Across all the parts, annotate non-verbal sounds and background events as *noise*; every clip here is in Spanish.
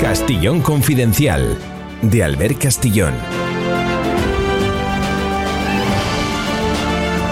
Castillón Confidencial, de Albert Castillón.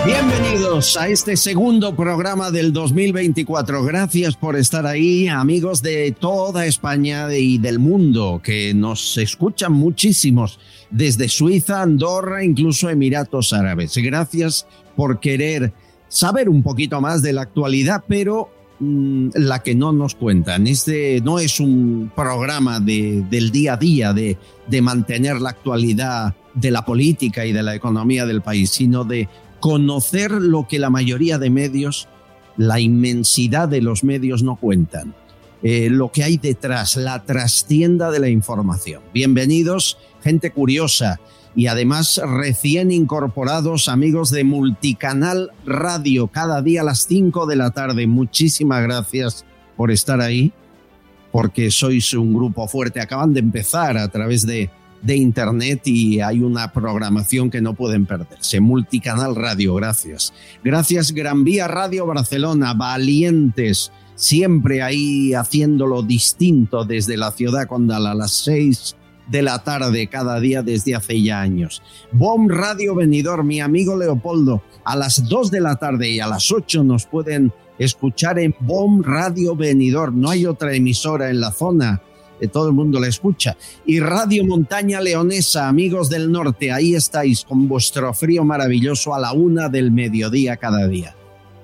Bienvenidos a este segundo programa del 2024. Gracias por estar ahí, amigos de toda España y del mundo, que nos escuchan muchísimos desde Suiza, Andorra, incluso Emiratos Árabes. Gracias por querer saber un poquito más de la actualidad, pero Mm, la que no nos cuentan. Este no es un programa de, del día a día de, de mantener la actualidad de la política y de la economía del país, sino de conocer lo que la mayoría de medios, la inmensidad de los medios no cuentan. Eh, lo que hay detrás, la trastienda de la información. Bienvenidos, gente curiosa, y además recién incorporados amigos de Multicanal Radio, cada día a las 5 de la tarde. Muchísimas gracias por estar ahí, porque sois un grupo fuerte. Acaban de empezar a través de, de Internet y hay una programación que no pueden perderse. Multicanal Radio, gracias. Gracias Gran Vía Radio Barcelona, valientes, siempre ahí haciéndolo distinto desde la ciudad condal a las 6 de la tarde cada día desde hace ya años. BOM Radio Venidor, mi amigo Leopoldo, a las 2 de la tarde y a las 8 nos pueden escuchar en BOM Radio Venidor. No hay otra emisora en la zona. Eh, todo el mundo la escucha. Y Radio Montaña Leonesa, amigos del norte, ahí estáis con vuestro frío maravilloso a la una del mediodía cada día.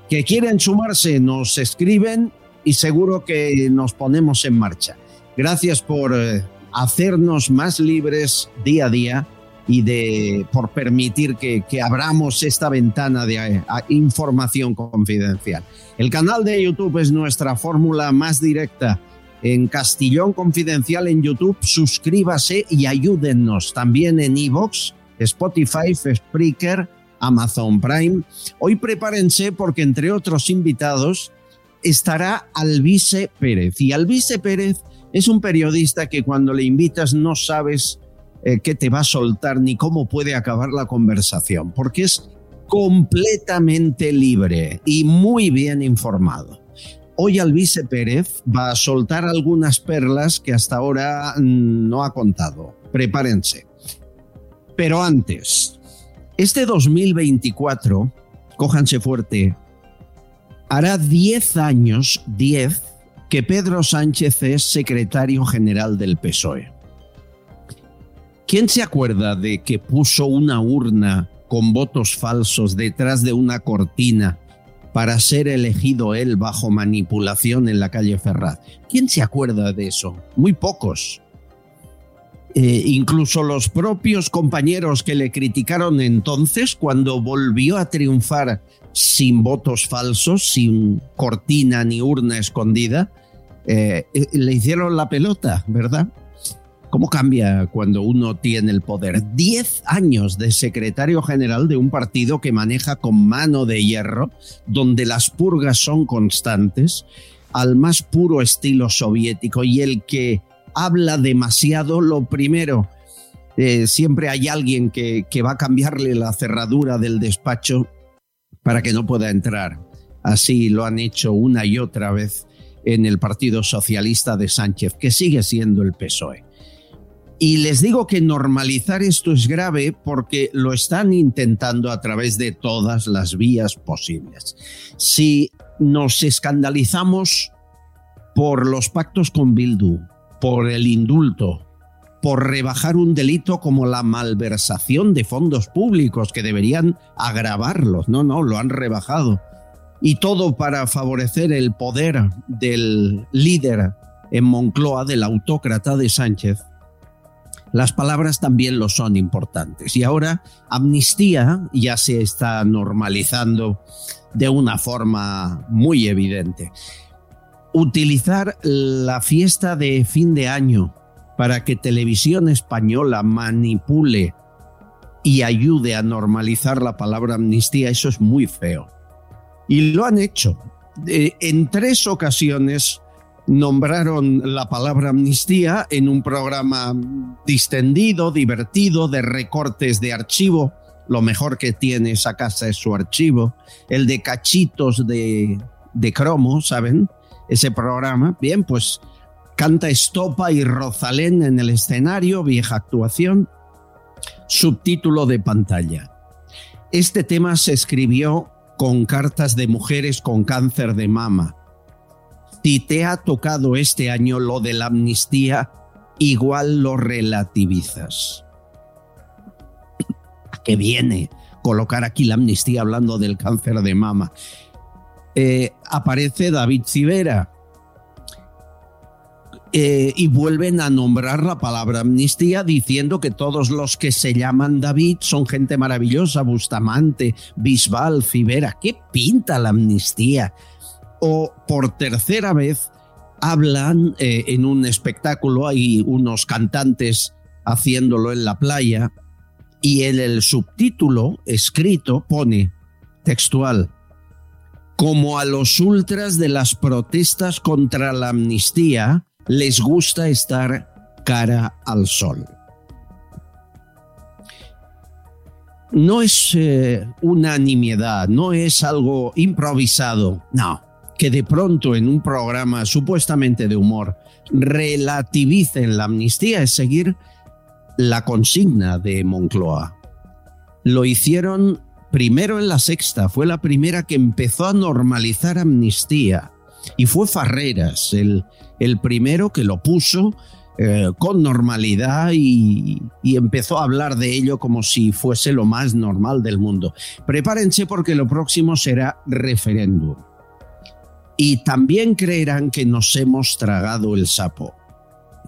Que quieren sumarse, nos escriben y seguro que nos ponemos en marcha. Gracias por eh, hacernos más libres día a día y de por permitir que, que abramos esta ventana de eh, información confidencial. El canal de YouTube es nuestra fórmula más directa. En Castillón Confidencial en YouTube, suscríbase y ayúdennos también en Evox, Spotify, Spreaker, Amazon Prime. Hoy prepárense porque entre otros invitados estará Alvise Pérez. Y Alvise Pérez es un periodista que cuando le invitas no sabes eh, qué te va a soltar ni cómo puede acabar la conversación, porque es completamente libre y muy bien informado. Hoy Alvise Pérez va a soltar algunas perlas que hasta ahora mm, no ha contado. Prepárense. Pero antes, este 2024, cójanse fuerte, hará 10 años, 10, que Pedro Sánchez es secretario general del PSOE. ¿Quién se acuerda de que puso una urna con votos falsos detrás de una cortina para ser elegido él bajo manipulación en la calle Ferraz? ¿Quién se acuerda de eso? Muy pocos. Eh, incluso los propios compañeros que le criticaron entonces, cuando volvió a triunfar sin votos falsos, sin cortina ni urna escondida, eh, eh, le hicieron la pelota, ¿verdad? ¿Cómo cambia cuando uno tiene el poder? Diez años de secretario general de un partido que maneja con mano de hierro, donde las purgas son constantes, al más puro estilo soviético y el que habla demasiado, lo primero, eh, siempre hay alguien que, que va a cambiarle la cerradura del despacho para que no pueda entrar. Así lo han hecho una y otra vez en el Partido Socialista de Sánchez, que sigue siendo el PSOE. Y les digo que normalizar esto es grave porque lo están intentando a través de todas las vías posibles. Si nos escandalizamos por los pactos con Bildu, por el indulto, por rebajar un delito como la malversación de fondos públicos que deberían agravarlos, no, no, lo han rebajado y todo para favorecer el poder del líder en Moncloa, del autócrata de Sánchez, las palabras también lo son importantes. Y ahora amnistía ya se está normalizando de una forma muy evidente. Utilizar la fiesta de fin de año para que televisión española manipule y ayude a normalizar la palabra amnistía, eso es muy feo. Y lo han hecho. en tres ocasiones nombraron la palabra amnistía en un programa distendido, divertido, de recortes de archivo. Lo mejor que tiene esa casa es su archivo. El de cachitos de, de cromo, ¿saben? Ese programa. Bien, pues canta Estopa y Rosalén en el escenario, vieja actuación. Subtítulo de pantalla. Este tema se escribió con cartas de mujeres con cáncer de mama si te ha tocado este año lo de la amnistía, igual lo relativizas. ¿A qué viene colocar aquí la amnistía hablando del cáncer de mama? Eh, aparece David Civera, eh, y vuelven a nombrar la palabra amnistía diciendo que todos los que se llaman David son gente maravillosa, Bustamante, Bisbal, Civera. ¿Qué pinta la amnistía? o por tercera vez hablan eh, en un espectáculo, hay unos cantantes haciéndolo en la playa y en el subtítulo escrito pone textual, como a los ultras de las protestas contra la amnistía les gusta estar cara al sol. No es eh, una nimiedad, no es algo improvisado, no que de pronto en un programa supuestamente de humor relativicen la amnistía es seguir la consigna de Moncloa. Lo hicieron primero en la sexta, fue la primera que empezó a normalizar amnistía. Y fue Farreras el, el primero que lo puso eh, con normalidad y, y, empezó a hablar de ello como si fuese lo más normal del mundo. Prepárense porque lo próximo será referéndum y también creerán que nos hemos tragado el sapo.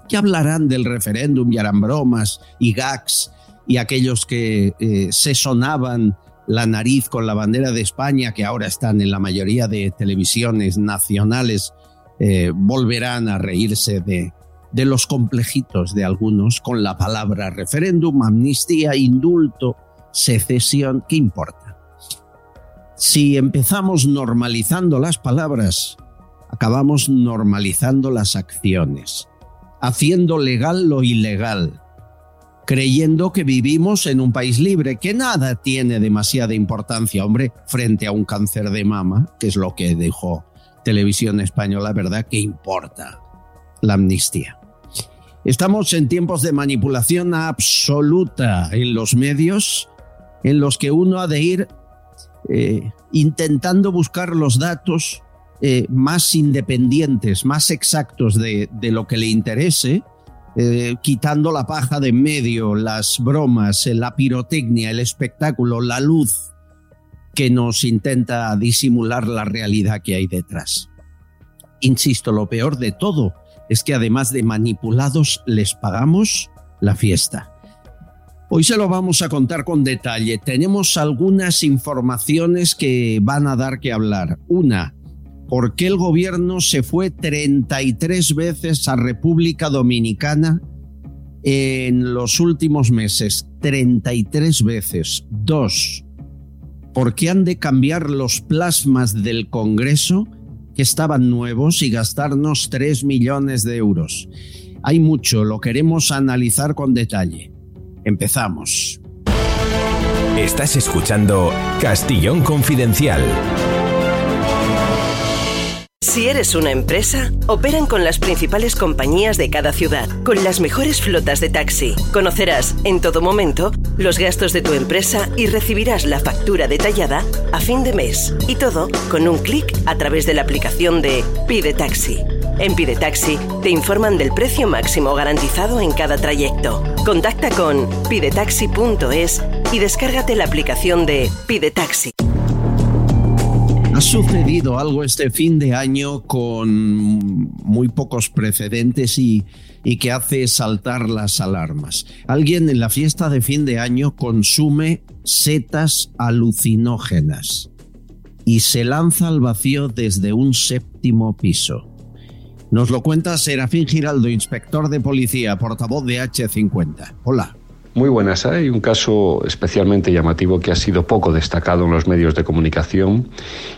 ¿Qué hablarán del referéndum y harán bromas y gags y aquellos que eh, se sonaban la nariz con la bandera de España, que ahora están en la mayoría de televisiones nacionales, eh, volverán a reírse de, de los complejitos de algunos con la palabra referéndum, amnistía, indulto, secesión, ¿qué importa? Si empezamos normalizando las palabras, acabamos normalizando las acciones, haciendo legal lo ilegal, creyendo que vivimos en un país libre, que nada tiene demasiada importancia, hombre, frente a un cáncer de mama, que es lo que dejó Televisión Española, ¿verdad? ¿Qué importa la amnistía? Estamos en tiempos de manipulación absoluta en los medios, en los que uno ha de ir eh, intentando buscar los datos eh, más independientes, más exactos de, lo que le interese, eh, quitando la paja de en medio, las bromas, la pirotecnia, el espectáculo, la luz que nos intenta disimular la realidad que hay detrás. Insisto, lo peor de todo es que además de manipulados les pagamos la fiesta. Hoy se lo vamos a contar con detalle. Tenemos algunas informaciones que van a dar que hablar. Una, ¿por qué el gobierno se fue 33 veces a República Dominicana en los últimos meses? 33 veces. Dos, ¿por qué han de cambiar los plasmas del Congreso que estaban nuevos y gastarnos 3 millones de euros? Hay mucho, lo queremos analizar con detalle. Empezamos. Estás escuchando Castillón Confidencial. Si eres una empresa, operan con las principales compañías de cada ciudad, con las mejores flotas de taxi. Conocerás en todo momento los gastos de tu empresa y recibirás la factura detallada a fin de mes. Y todo con un clic a través de la aplicación de Pide Taxi. En Pide Taxi te informan del precio máximo garantizado en cada trayecto. Contacta con pidetaxi.es y descárgate la aplicación de Pide Taxi. Ha sucedido algo este fin de año con muy pocos precedentes y, y que hace saltar las alarmas. Alguien en la fiesta de fin de año consume setas alucinógenas y se lanza al vacío desde un séptimo piso. Nos lo cuenta Serafín Giraldo, inspector de policía, portavoz de H50. Hola. Muy buenas. Hay un caso especialmente llamativo que ha sido poco destacado en los medios de comunicación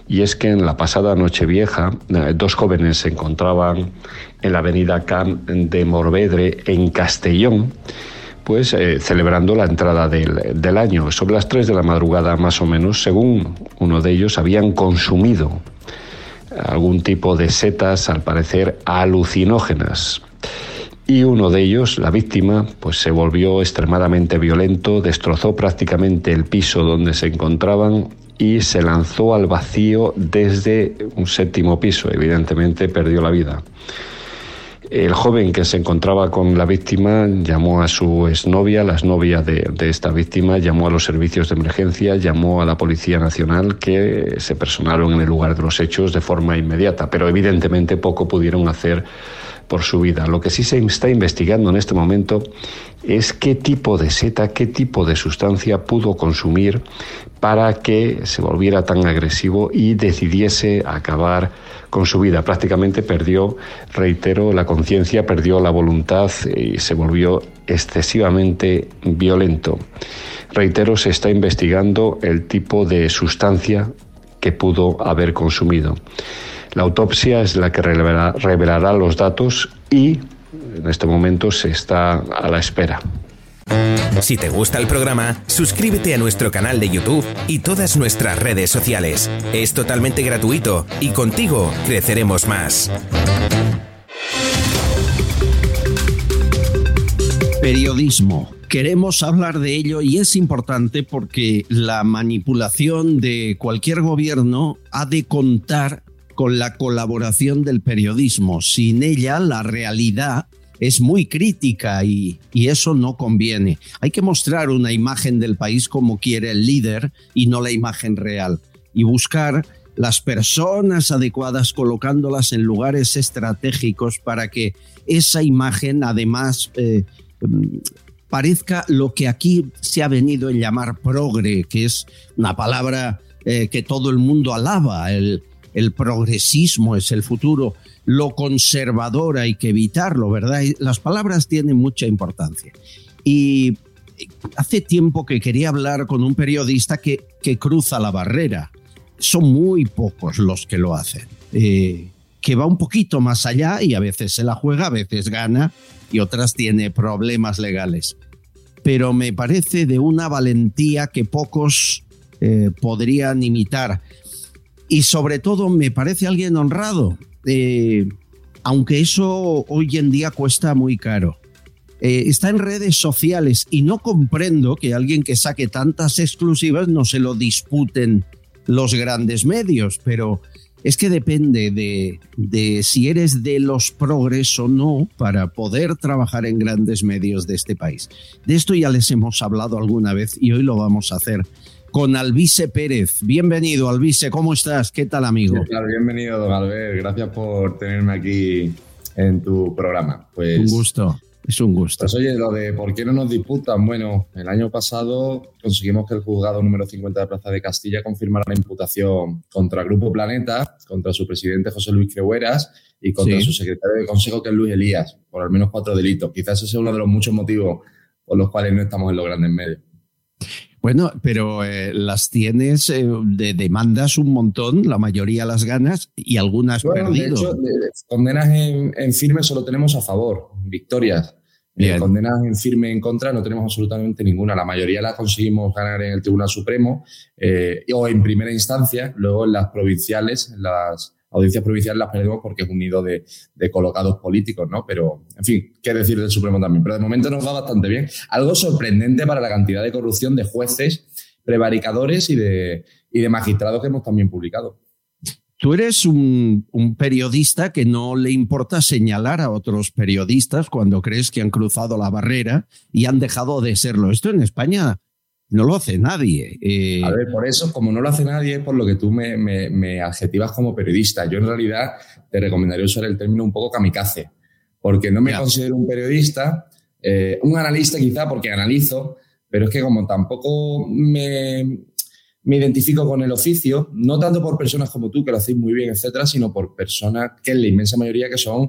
y es que en la pasada Nochevieja eh, dos jóvenes se encontraban en la avenida Can de Morvedre en Castellón pues eh, celebrando la entrada del, del, año. Sobre las 3 de la madrugada más o menos, según uno de ellos, habían consumido algún tipo de setas, al parecer alucinógenas y uno de ellos, la víctima, pues se volvió extremadamente violento, destrozó prácticamente el piso donde se encontraban y se lanzó al vacío desde un séptimo piso. Evidentemente perdió la vida. El joven que se encontraba con la víctima llamó a su exnovia, la exnovia de, de, esta víctima, llamó a los servicios de emergencia, llamó a la Policía Nacional que se personaron en el lugar de los hechos de forma inmediata, pero evidentemente poco pudieron hacer por su vida. Lo que sí se está investigando en este momento es qué tipo de seta, qué tipo de sustancia pudo consumir para que se volviera tan agresivo y decidiese acabar con su vida. Prácticamente perdió, reitero, la conciencia, perdió la voluntad y se volvió excesivamente violento. Reitero, se está investigando el tipo de sustancia que pudo haber consumido. La autopsia es la que revelará, los datos y en este momento se está a la espera. Si te gusta el programa, suscríbete a nuestro canal de YouTube y todas nuestras redes sociales. Es totalmente gratuito y contigo creceremos más. Periodismo. Queremos hablar de ello y es importante porque la manipulación de cualquier gobierno ha de contar con la colaboración del periodismo. Sin ella, la realidad es muy crítica y, eso no conviene. Hay que mostrar una imagen del país como quiere el líder y no la imagen real. Y buscar las personas adecuadas colocándolas en lugares estratégicos para que esa imagen además eh, parezca lo que aquí se ha venido a llamar progre, que es una palabra eh, que todo el mundo alaba, el, el progresismo es el futuro, lo conservador hay que evitarlo, ¿verdad? Las palabras tienen mucha importancia. Y hace tiempo que quería hablar con un periodista que, cruza la barrera. Son muy pocos los que lo hacen. Eh, que va un poquito más allá y a veces se la juega, a veces gana y otras tiene problemas legales. Pero me parece de una valentía que pocos eh, podrían imitar y sobre todo me parece alguien honrado, eh, aunque eso hoy en día cuesta muy caro. Eh, está en redes sociales y no comprendo que alguien que saque tantas exclusivas no se lo disputen los grandes medios, pero es que depende de, de si eres de los progres o no para poder trabajar en grandes medios de este país. De esto ya les hemos hablado alguna vez y hoy lo vamos a hacer con Alvise Pérez. Bienvenido, Alvise, ¿cómo estás? ¿Qué tal, amigo? Bienvenido, don Albert. Gracias por tenerme aquí en tu programa. Pues, un gusto. Es un gusto. Pues oye, lo de por qué no nos disputan. Bueno, el año pasado conseguimos que el juzgado número 50 de Plaza de Castilla confirmara la imputación contra el Grupo Planeta, contra su presidente José Luis Creueras y contra su secretario de Consejo, que es Luis Elías, por al menos cuatro delitos. Quizás ese es uno de los muchos motivos por los cuales no estamos en los grandes medios. Bueno, pero eh, las tienes eh, de demandas un montón, la mayoría las ganas y algunas bueno, perdido. De hecho, condenas en, firme solo tenemos a favor, victorias. Eh, condenas en firme en contra no tenemos absolutamente ninguna. La mayoría las conseguimos ganar en el Tribunal Supremo o en primera instancia, luego en las provinciales, las audiencias provinciales las perdemos porque es un nido de, colocados políticos, ¿no? Pero, en fin, qué decir del Supremo también. Pero de momento nos va bastante bien. Algo sorprendente para la cantidad de corrupción de jueces, prevaricadores y de, y de magistrados que hemos también publicado. Tú eres un, un, periodista que no le importa señalar a otros periodistas cuando crees que han cruzado la barrera y han dejado de serlo. Esto en España no lo hace nadie. Eh, a ver, por eso, como no lo hace nadie, por lo que tú me, me, adjetivas como periodista. Yo en realidad te recomendaría usar el término un poco kamikaze, porque no me considero un periodista, eh, un analista quizá porque analizo, pero es que como tampoco me, me identifico con el oficio, no tanto por personas como tú, que lo hacéis muy bien, etcétera, sino por personas que en la inmensa mayoría que son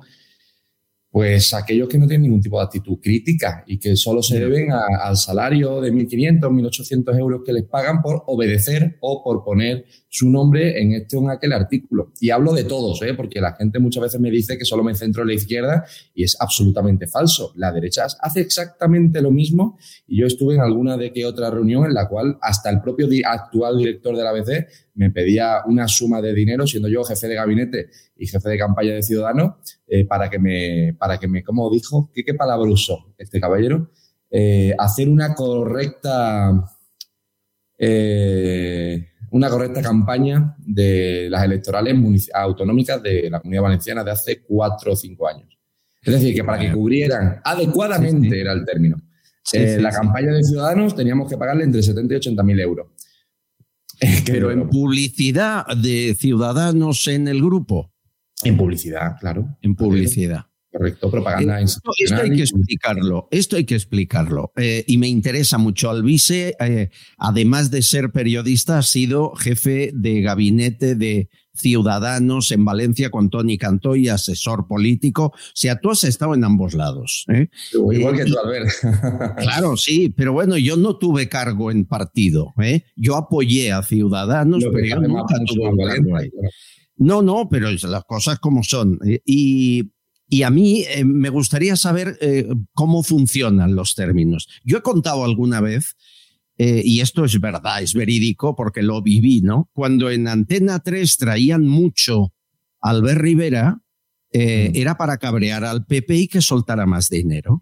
pues aquellos que no tienen ningún tipo de actitud crítica y que solo se deben al salario de 1.500, 1.800 euros que les pagan por obedecer o por poner su nombre en este o en aquel artículo. Y hablo de todos, ¿eh? porque la gente muchas veces me dice que solo me centro en la izquierda y es absolutamente falso. La derecha hace exactamente lo mismo y yo estuve en alguna de que otra reunión en la cual hasta el propio actual director de la ABC me pedía una suma de dinero, siendo yo jefe de gabinete y jefe de campaña de Ciudadanos, eh, para que me, para que me, como dijo, ¿qué, qué palabra usó este caballero? Eh, hacer una correcta, eh, una correcta campaña de las electorales autonómicas de la Comunidad Valenciana de hace cuatro o cinco años. Es decir, que para que cubrieran adecuadamente, era el término, la campaña de Ciudadanos teníamos que pagarle entre 70 y 80 mil euros. *laughs* Pero en publicidad de ciudadanos en el grupo. En publicidad, claro. En publicidad. Correcto, propaganda esto, esto hay que explicarlo, esto hay que explicarlo. Eh, y me interesa mucho. Alvise, eh, además de ser periodista, ha sido jefe de gabinete de Ciudadanos en Valencia con Tony Cantó y asesor político. O sea, tú has estado en ambos lados. ¿eh? Igual que tú, Albert. *laughs* claro, sí, pero bueno, yo no tuve cargo en partido. Yo apoyé a Ciudadanos, pero yo nunca tuve cargo ahí. No, no, pero las cosas como son. Y y a mí eh, me gustaría saber eh, cómo funcionan los términos. Yo he contado alguna vez, eh, y esto es verdad, es verídico porque lo viví, ¿no? Cuando en Antena 3 traían mucho a Albert Rivera, mm. era para cabrear al PP y que soltara más dinero.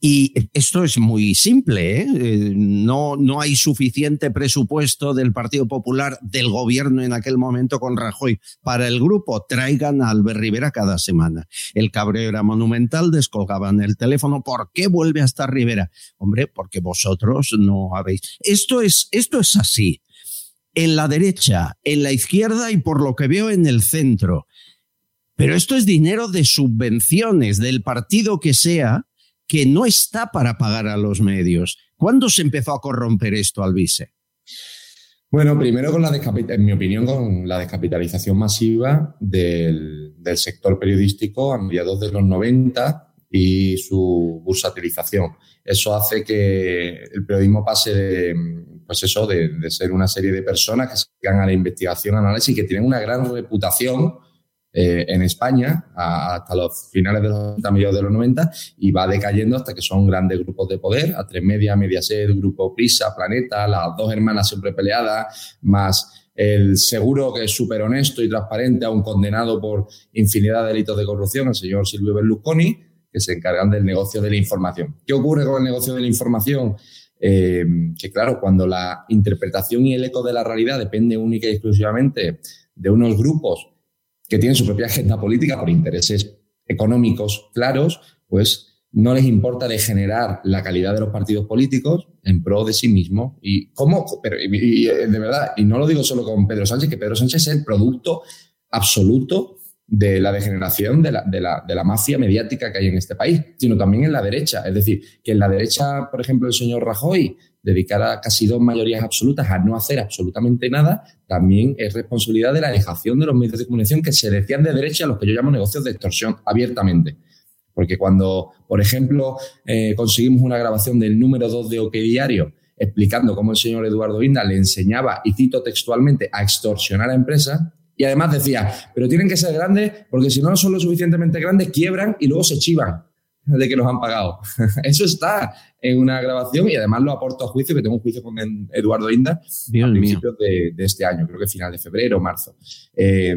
Y esto es muy simple, ¿eh? ¿eh? no, no hay suficiente presupuesto del Partido Popular, del gobierno en aquel momento con Rajoy. Para el grupo, traigan a Albert Rivera cada semana. El cabreo era monumental, descolgaban el teléfono. ¿Por qué vuelve a estar Rivera? Hombre, porque vosotros no habéis. Esto es, esto es así. En la derecha, en la izquierda y por lo que veo en el centro. Pero esto es dinero de subvenciones del partido que sea que no está para pagar a los medios. ¿Cuándo se empezó a corromper esto, Alvise? Bueno, primero con la en mi opinión, con la descapitalización masiva del, sector periodístico a mediados de los 90 y su bursatilización. Eso hace que el periodismo pase de, pues eso, de, de ser una serie de personas que se dedican a la investigación, análisis y que tienen una gran reputación eh, en España hasta los finales de los 90, mediados de los 90 y va decayendo hasta que son grandes grupos de poder, a tres media, Mediaset, Grupo Prisa, Planeta, las dos hermanas siempre peleadas, más el seguro que es súper honesto y transparente a un condenado por infinidad de delitos de corrupción, el señor Silvio Berlusconi, que se encargan del negocio de la información. ¿Qué ocurre con el negocio de la información? Eh, que claro, cuando la interpretación y el eco de la realidad depende única y exclusivamente de unos grupos que tienen su propia agenda política por intereses económicos claros, pues no les importa degenerar la calidad de los partidos políticos en pro de sí mismos. Y cómo, pero y, de verdad, y no lo digo solo con Pedro Sánchez, que Pedro Sánchez es el producto absoluto de la degeneración de la, de, la, de la, mafia mediática que hay en este país, sino también en la derecha. Es decir, que en la derecha, por ejemplo, el señor Rajoy dedicar casi dos mayorías absolutas a no hacer absolutamente nada, también es responsabilidad de la dejación de los medios de comunicación que se decían de derecha a los que yo llamo negocios de extorsión abiertamente. Porque cuando, por ejemplo, eh, conseguimos una grabación del número 2 de OK Diario explicando cómo el señor Eduardo Inda le enseñaba, y cito textualmente, a extorsionar a empresas, y además decía, pero tienen que ser grandes porque si no son lo suficientemente grandes, quiebran y luego se chivan de que nos han pagado. *laughs* Eso está en una grabación y además lo aporto a juicio, que tengo un juicio con Eduardo Inda a principios de, este año, creo que final de febrero o marzo. Eh,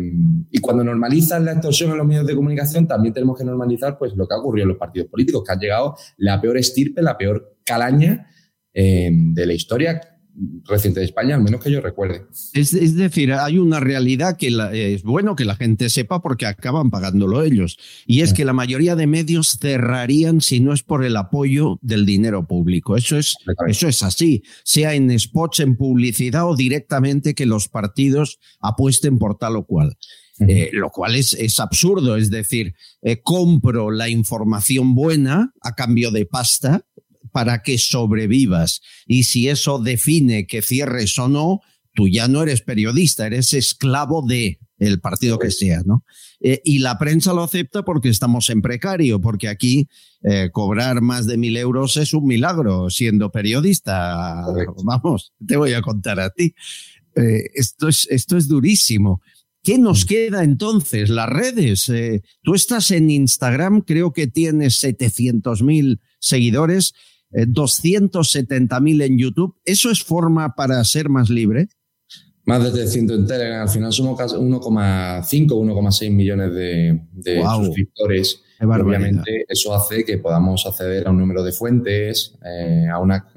y cuando normalizan la extorsión en los medios de comunicación, también tenemos que normalizar pues, lo que ha ocurrido en los partidos políticos, que han llegado la peor estirpe, la peor calaña eh, de la historia reciente de España, al menos que yo recuerde. Es, decir, hay una realidad que es bueno que la gente sepa porque acaban pagándolo ellos. Y es que la mayoría de medios cerrarían si no es por el apoyo del dinero público. Eso es, eso es así, sea en spots, en publicidad o directamente que los partidos apuesten por tal o cual. Eh, lo cual es, es, absurdo, es decir, eh, compro la información buena a cambio de pasta para que sobrevivas. Y si eso define que cierres o no, tú ya no eres periodista, eres esclavo de el partido que sea, ¿no? Eh, y la prensa lo acepta porque estamos en precario, porque aquí eh, cobrar más de mil euros es un milagro siendo periodista. Vamos, te voy a contar a ti. Eh, esto, es, esto es durísimo. ¿Qué nos mm. queda entonces? Las redes. tú estás en Instagram, creo que tienes 700 mil seguidores. 270.000 eh, en YouTube. ¿Eso es forma para ser más libre? Más de 300 en Telegram. Al final somos 1,5, 1,6 millones de, suscriptores. Obviamente eso hace que podamos acceder a un número de fuentes, eh, a una,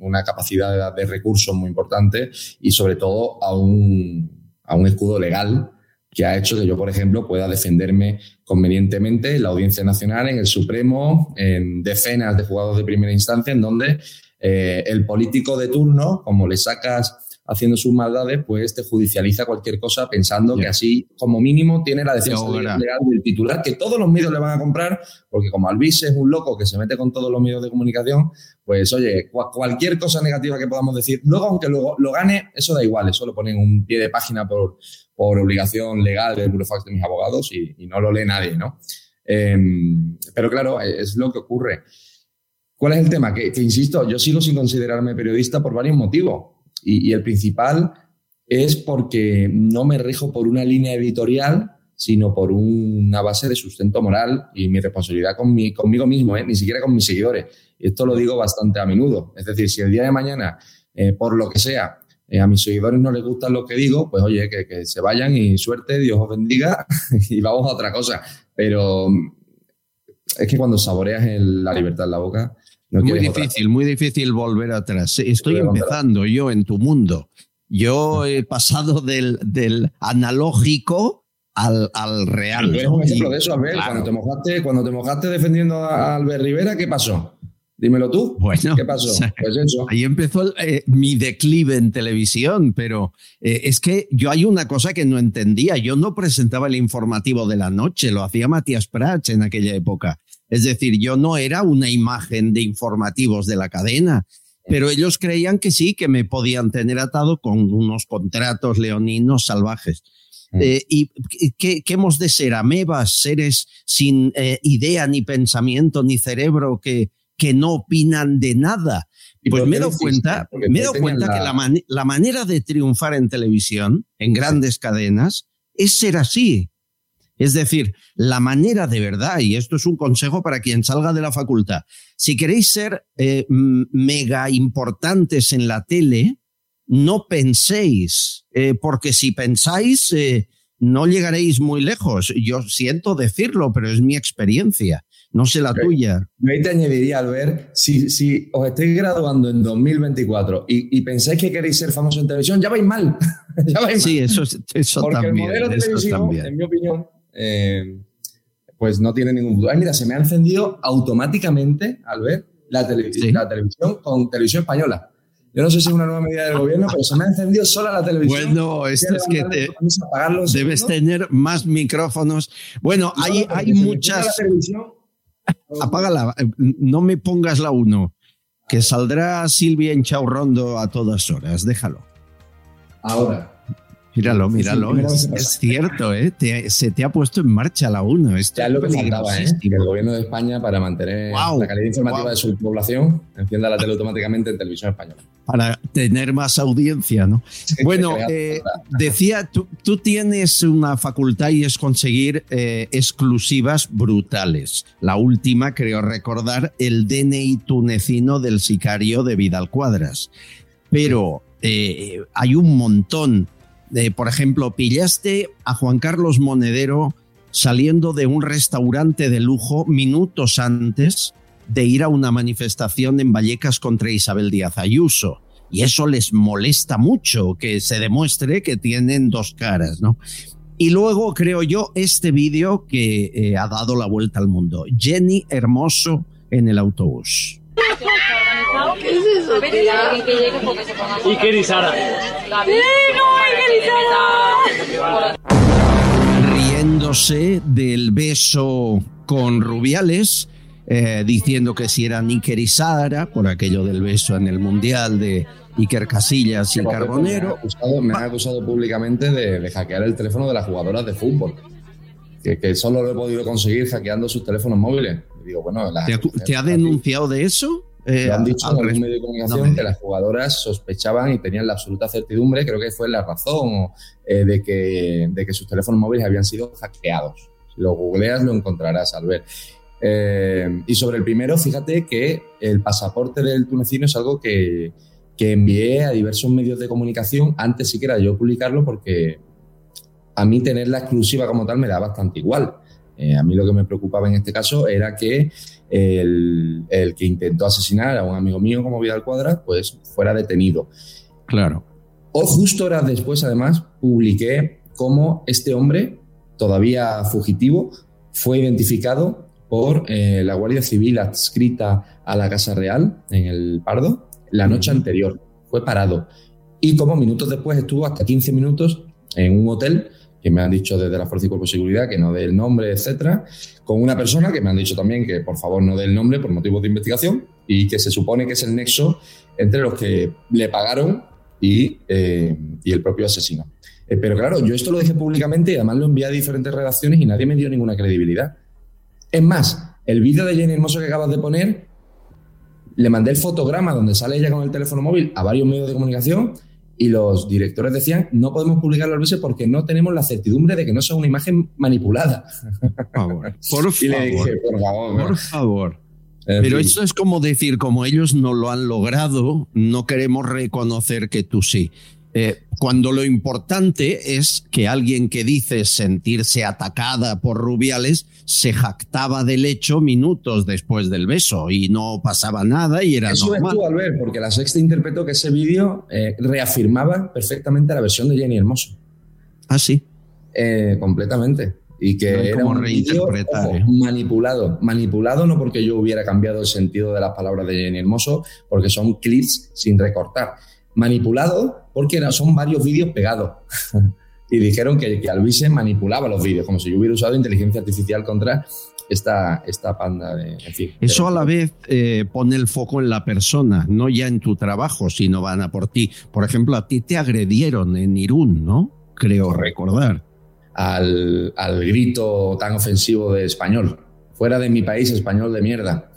una, capacidad de, recursos muy importante y sobre todo a un, a un escudo legal que ha hecho que yo, por ejemplo, pueda defenderme convenientemente en la Audiencia Nacional, en el Supremo, en decenas de juzgados de primera instancia, en donde eh, el político de turno, como le sacas haciendo sus maldades, pues te judicializa cualquier cosa pensando que así, como mínimo, tiene la defensa legal del titular, que todos los medios le van a comprar, porque como Alvis es un loco que se mete con todos los medios de comunicación, pues oye, cualquier cosa negativa que podamos decir, luego aunque luego lo gane, eso da igual, eso lo ponen un pie de página por, por obligación legal del burofax de mis abogados y, no lo lee nadie, ¿no? Em, pero claro, es lo que ocurre. ¿Cuál es el tema? Que, insisto, yo sigo sin considerarme periodista por varios motivos. Y, el principal es porque no me rijo por una línea editorial, sino por una base de sustento moral y mi responsabilidad con conmigo mismo, ¿eh? ni siquiera con mis seguidores. Y esto lo digo bastante a menudo. Es decir, si el día de mañana, eh, por lo que sea, eh, a mis seguidores no les gusta lo que digo, pues oye, que, se vayan y suerte, Dios os bendiga *laughs* y vamos a otra cosa. Pero mm, es que cuando saboreas la libertad en la boca... No muy difícil, muy difícil volver atrás. Estoy empezando yo en tu mundo. Yo he pasado del, del analógico al, al real. un ejemplo de eso, Albert. Cuando, te mojaste, cuando te mojaste defendiendo a Albert Rivera, ¿qué pasó? Dímelo tú. Bueno, ¿qué pasó? *laughs* Pues eso. Ahí empezó eh, mi declive en televisión, pero eh, es que yo hay una cosa que no entendía. Yo no presentaba el informativo de la noche, lo hacía Matías Prats en aquella época. Es decir, yo no era una imagen de informativos de la cadena, pero ellos creían que sí, que me podían tener atado con unos contratos leoninos salvajes. Mm. Eh, ¿Y qué, hemos de ser? ¿Amebas, seres sin idea, ni pensamiento, ni cerebro que que no opinan de nada. Pues me he dado cuenta, me he dado cuenta que la, la manera de triunfar en televisión, en grandes cadenas, es ser así. Es decir, la manera de verdad, y esto es un consejo para quien salga de la facultad, si queréis ser eh, mega importantes en la tele, no penséis, eh, porque si pensáis, eh, no llegaréis muy lejos. Yo siento decirlo, pero es mi experiencia no sé la tuya. Me te añadiría, Albert, si, si os estáis graduando en 2024 y, pensáis que queréis ser famosos en televisión, ya vais mal. *laughs* ya vais sí, eso, eso Porque también. El modelo televisivo, en mi opinión, eh, pues no tiene ningún futuro. Ay, mira, se me ha encendido automáticamente, Albert, la, la televisión con televisión española. Yo no sé si es una nueva medida del gobierno, pero se me ha encendido sola la televisión. Bueno, esto es que debes tener más micrófonos. Bueno, hay, hay muchas. Apágala, no me pongas la 1, que saldrá Silvia en Chaurrondo a todas horas, déjalo. Ahora. Míralo, míralo. Es, cierto, ¿eh? se te ha puesto en marcha la 1. Ya es lo que faltaba, ¿eh? Que el gobierno de España, para mantener la calidad informativa de su población, encienda la tele automáticamente en televisión española. Para tener más audiencia, ¿no? bueno, eh, decía, tú, tú, tienes una facultad y es conseguir eh, exclusivas brutales. La última, creo recordar, el DNI tunecino del sicario de Vidal Cuadras. Pero eh, hay un montón por ejemplo, pillaste a Juan Carlos Monedero saliendo de un restaurante de lujo minutos antes de ir a una manifestación en Vallecas contra Isabel Díaz Ayuso. y eso les molesta mucho que se demuestre que tienen dos caras, ¿no? Y luego creo yo este vídeo que eh, ha dado la vuelta al mundo. Jenny Hermoso en el autobús. ¿Qué es eso? Iker Sara. Riéndose del beso con Rubiales, eh, diciendo que si era Iker y Sara, por aquello del beso en el Mundial de Iker Casillas y Carbonero. Me ha acusado, públicamente de, hackear el teléfono de las jugadoras de fútbol. Que, solo lo he podido conseguir hackeando sus teléfonos móviles. Digo, bueno, ¿Te, ha, denunciado de eso? Eh, han dicho en algún medio de comunicación que las jugadoras sospechaban y tenían la absoluta certidumbre, creo que fue la razón eh, de, que, de que sus teléfonos móviles habían sido hackeados. Si lo googleas lo encontrarás, al ver. Eh, y sobre el primero, fíjate que el pasaporte del tunecino es algo que, que envié a diversos medios de comunicación antes siquiera yo publicarlo porque a mí tener la exclusiva como tal me da bastante igual. Eh, a mí lo que me preocupaba en este caso era que el, que intentó asesinar a un amigo mío como Vidal Cuadra, pues fuera detenido. Claro. O justo horas después, además, publiqué cómo este hombre, todavía fugitivo, fue identificado por eh, la Guardia Civil adscrita a la Casa Real en el Pardo la noche anterior. Fue parado. Y como minutos después estuvo hasta 15 minutos en un hotel que me han dicho desde la Fuerza y Cuerpo de Seguridad que no dé el nombre, etcétera, con una persona que me han dicho también que por favor no dé el nombre por motivos de investigación y que se supone que es el nexo entre los que le pagaron y, eh, el propio asesino. Eh, pero claro, yo esto lo dije públicamente y además lo envié a diferentes redacciones y nadie me dio ninguna credibilidad. Es más, el vídeo de Jenny Hermoso que acabas de poner le mandé el fotograma donde sale ella con el teléfono móvil a varios medios de comunicación y los directores decían, no podemos publicarlo al veces porque no tenemos la certidumbre de que no sea una imagen manipulada. Por favor. Por favor. Por favor. Pero eso es como decir, como ellos no lo han logrado, no queremos reconocer que tú sí. Eh, cuando lo importante es que alguien que dice sentirse atacada por Rubiales se jactaba del hecho minutos después del beso y no pasaba nada y era Eso normal. Eso al ver, porque la sexta interpretó que ese vídeo eh, reafirmaba perfectamente la versión de Jenny Hermoso. Ah, sí. Eh, completamente. Y que era un vídeo manipulado. Manipulado no porque yo hubiera cambiado el sentido de las palabras de Jenny Hermoso, porque son clips sin recortar manipulado porque son varios vídeos pegados. *laughs* y dijeron que, que Alvise manipulaba los vídeos, como si yo hubiera usado inteligencia artificial contra esta, esta panda de... Eso a la vez eh, pone el foco en la persona, no ya en tu trabajo, sino van a por ti. Por ejemplo, a ti te agredieron en Irún, ¿no? Creo recordar. Al, al grito tan ofensivo de español. Fuera de mi país, español de mierda.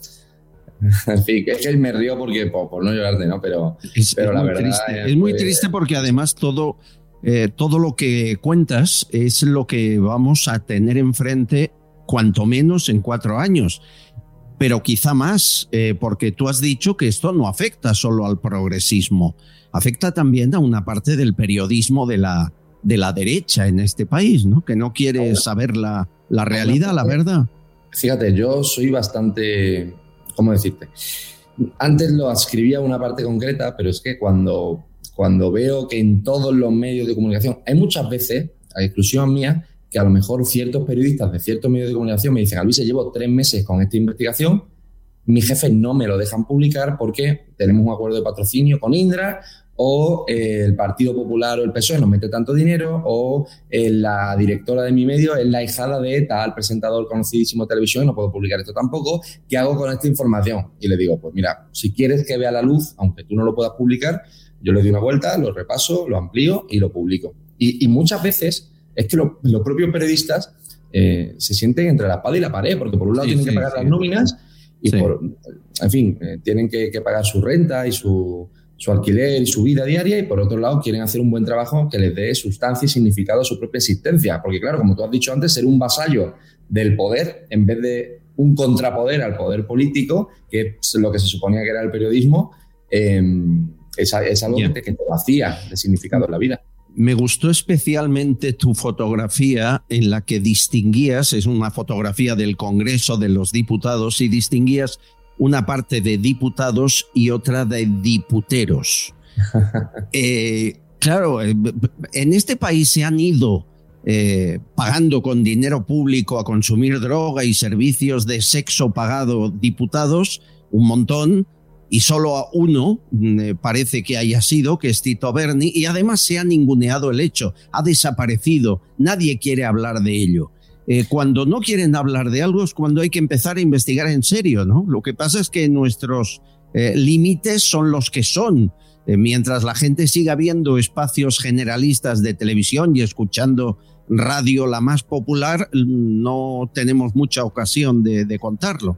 En fin, es que me río porque por, no llorarte, ¿no? Pero, es, pero la verdad. Es, muy triste porque además todo, eh, todo lo que cuentas es lo que vamos a tener enfrente, cuanto menos en cuatro años. Pero quizá más, eh, porque tú has dicho que esto no afecta solo al progresismo, afecta también a una parte del periodismo de la, de la derecha en este país, ¿no? Que no quiere saber la, la realidad, la verdad. Fíjate, yo soy bastante ¿cómo decirte? Antes lo ascribía a una parte concreta, pero es que cuando, cuando veo que en todos los medios de comunicación, hay muchas veces, a exclusión mía, que a lo mejor ciertos periodistas de ciertos medios de comunicación me dicen, Luis, llevo tres meses con esta investigación, mis jefes no me lo dejan publicar porque tenemos un acuerdo de patrocinio con Indra o eh, el Partido Popular o el PSOE nos mete tanto dinero, o eh, la directora de mi medio es la hijada de tal presentador conocidísimo de televisión y no puedo publicar esto tampoco. ¿Qué hago con esta información? Y le digo, pues mira, si quieres que vea la luz, aunque tú no lo puedas publicar, yo le doy una vuelta, lo repaso, lo amplío y lo publico. Y, muchas veces es que los propios periodistas eh, se sienten entre la espada y la pared, porque por un lado tienen que pagar las nóminas y por, en fin, tienen que pagar su renta y su su alquiler y su vida diaria y por otro lado quieren hacer un buen trabajo que les dé sustancia y significado a su propia existencia. Porque claro, como tú has dicho antes, ser un vasallo del poder en vez de un contrapoder al poder político, que es lo que se suponía que era el periodismo, em, es, algo que te, que te vacía de significado en la vida. Me gustó especialmente tu fotografía en la que distinguías, es una fotografía del Congreso de los Diputados, y distinguías una parte de diputados y otra de diputeros. *laughs* Eh, claro, eh, en este país se han ido eh, pagando con dinero público a consumir droga y servicios de sexo pagado diputados, un montón, y solo a uno mm, parece que haya sido, que es Tito Berni, y además se ha ninguneado el hecho, ha desaparecido, nadie quiere hablar de ello. Cuando no quieren hablar de algo es cuando hay que empezar a investigar en serio, ¿no? Lo que pasa es que nuestros límites son los que son. Eh, mientras la gente siga viendo espacios generalistas de televisión y escuchando radio la más popular, no tenemos mucha ocasión de, contarlo.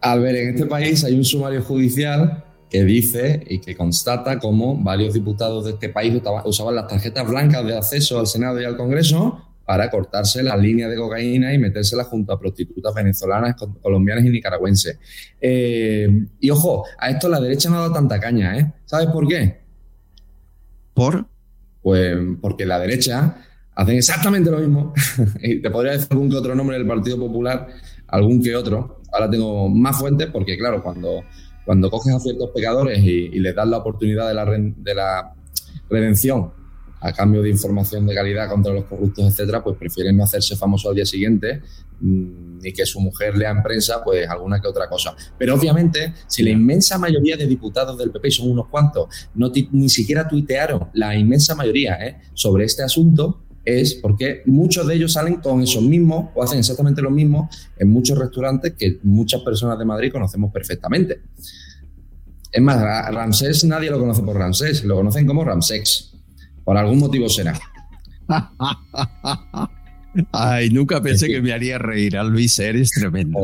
Al ver, en este país hay un sumario judicial que dice y que constata cómo varios diputados de este país usaban las tarjetas blancas de acceso al Senado y al Congreso para cortarse la línea de cocaína y metérsela junto a prostitutas venezolanas, colombianas y nicaragüenses. Eh, y ojo, a esto la derecha no ha dado tanta caña, ¿eh? ¿Sabes por qué? ¿Por? Pues porque la derecha hacen exactamente lo mismo. *laughs* y te podría decir algún que otro nombre del Partido Popular, algún que otro. Ahora tengo más fuentes porque, claro, cuando, cuando coges a ciertos pecadores y, les das la oportunidad de la, de la redención a cambio de información de calidad contra los corruptos, etcétera, pues prefieren no hacerse famoso al día siguiente mm, ni que su mujer lea en prensa pues alguna que otra cosa. Pero obviamente, si la inmensa mayoría de diputados del PP, son unos cuantos, no ni siquiera tuitearon, la inmensa mayoría, ¿eh? sobre este asunto, es porque muchos de ellos salen con esos mismos o hacen exactamente lo mismo en muchos restaurantes que muchas personas de Madrid conocemos perfectamente. Es más, Ramsés nadie lo conoce por Ramsés, lo conocen como Ramsex. Por algún motivo será. *laughs* Ay, nunca pensé que me haría reír, a Luis, eres tremendo.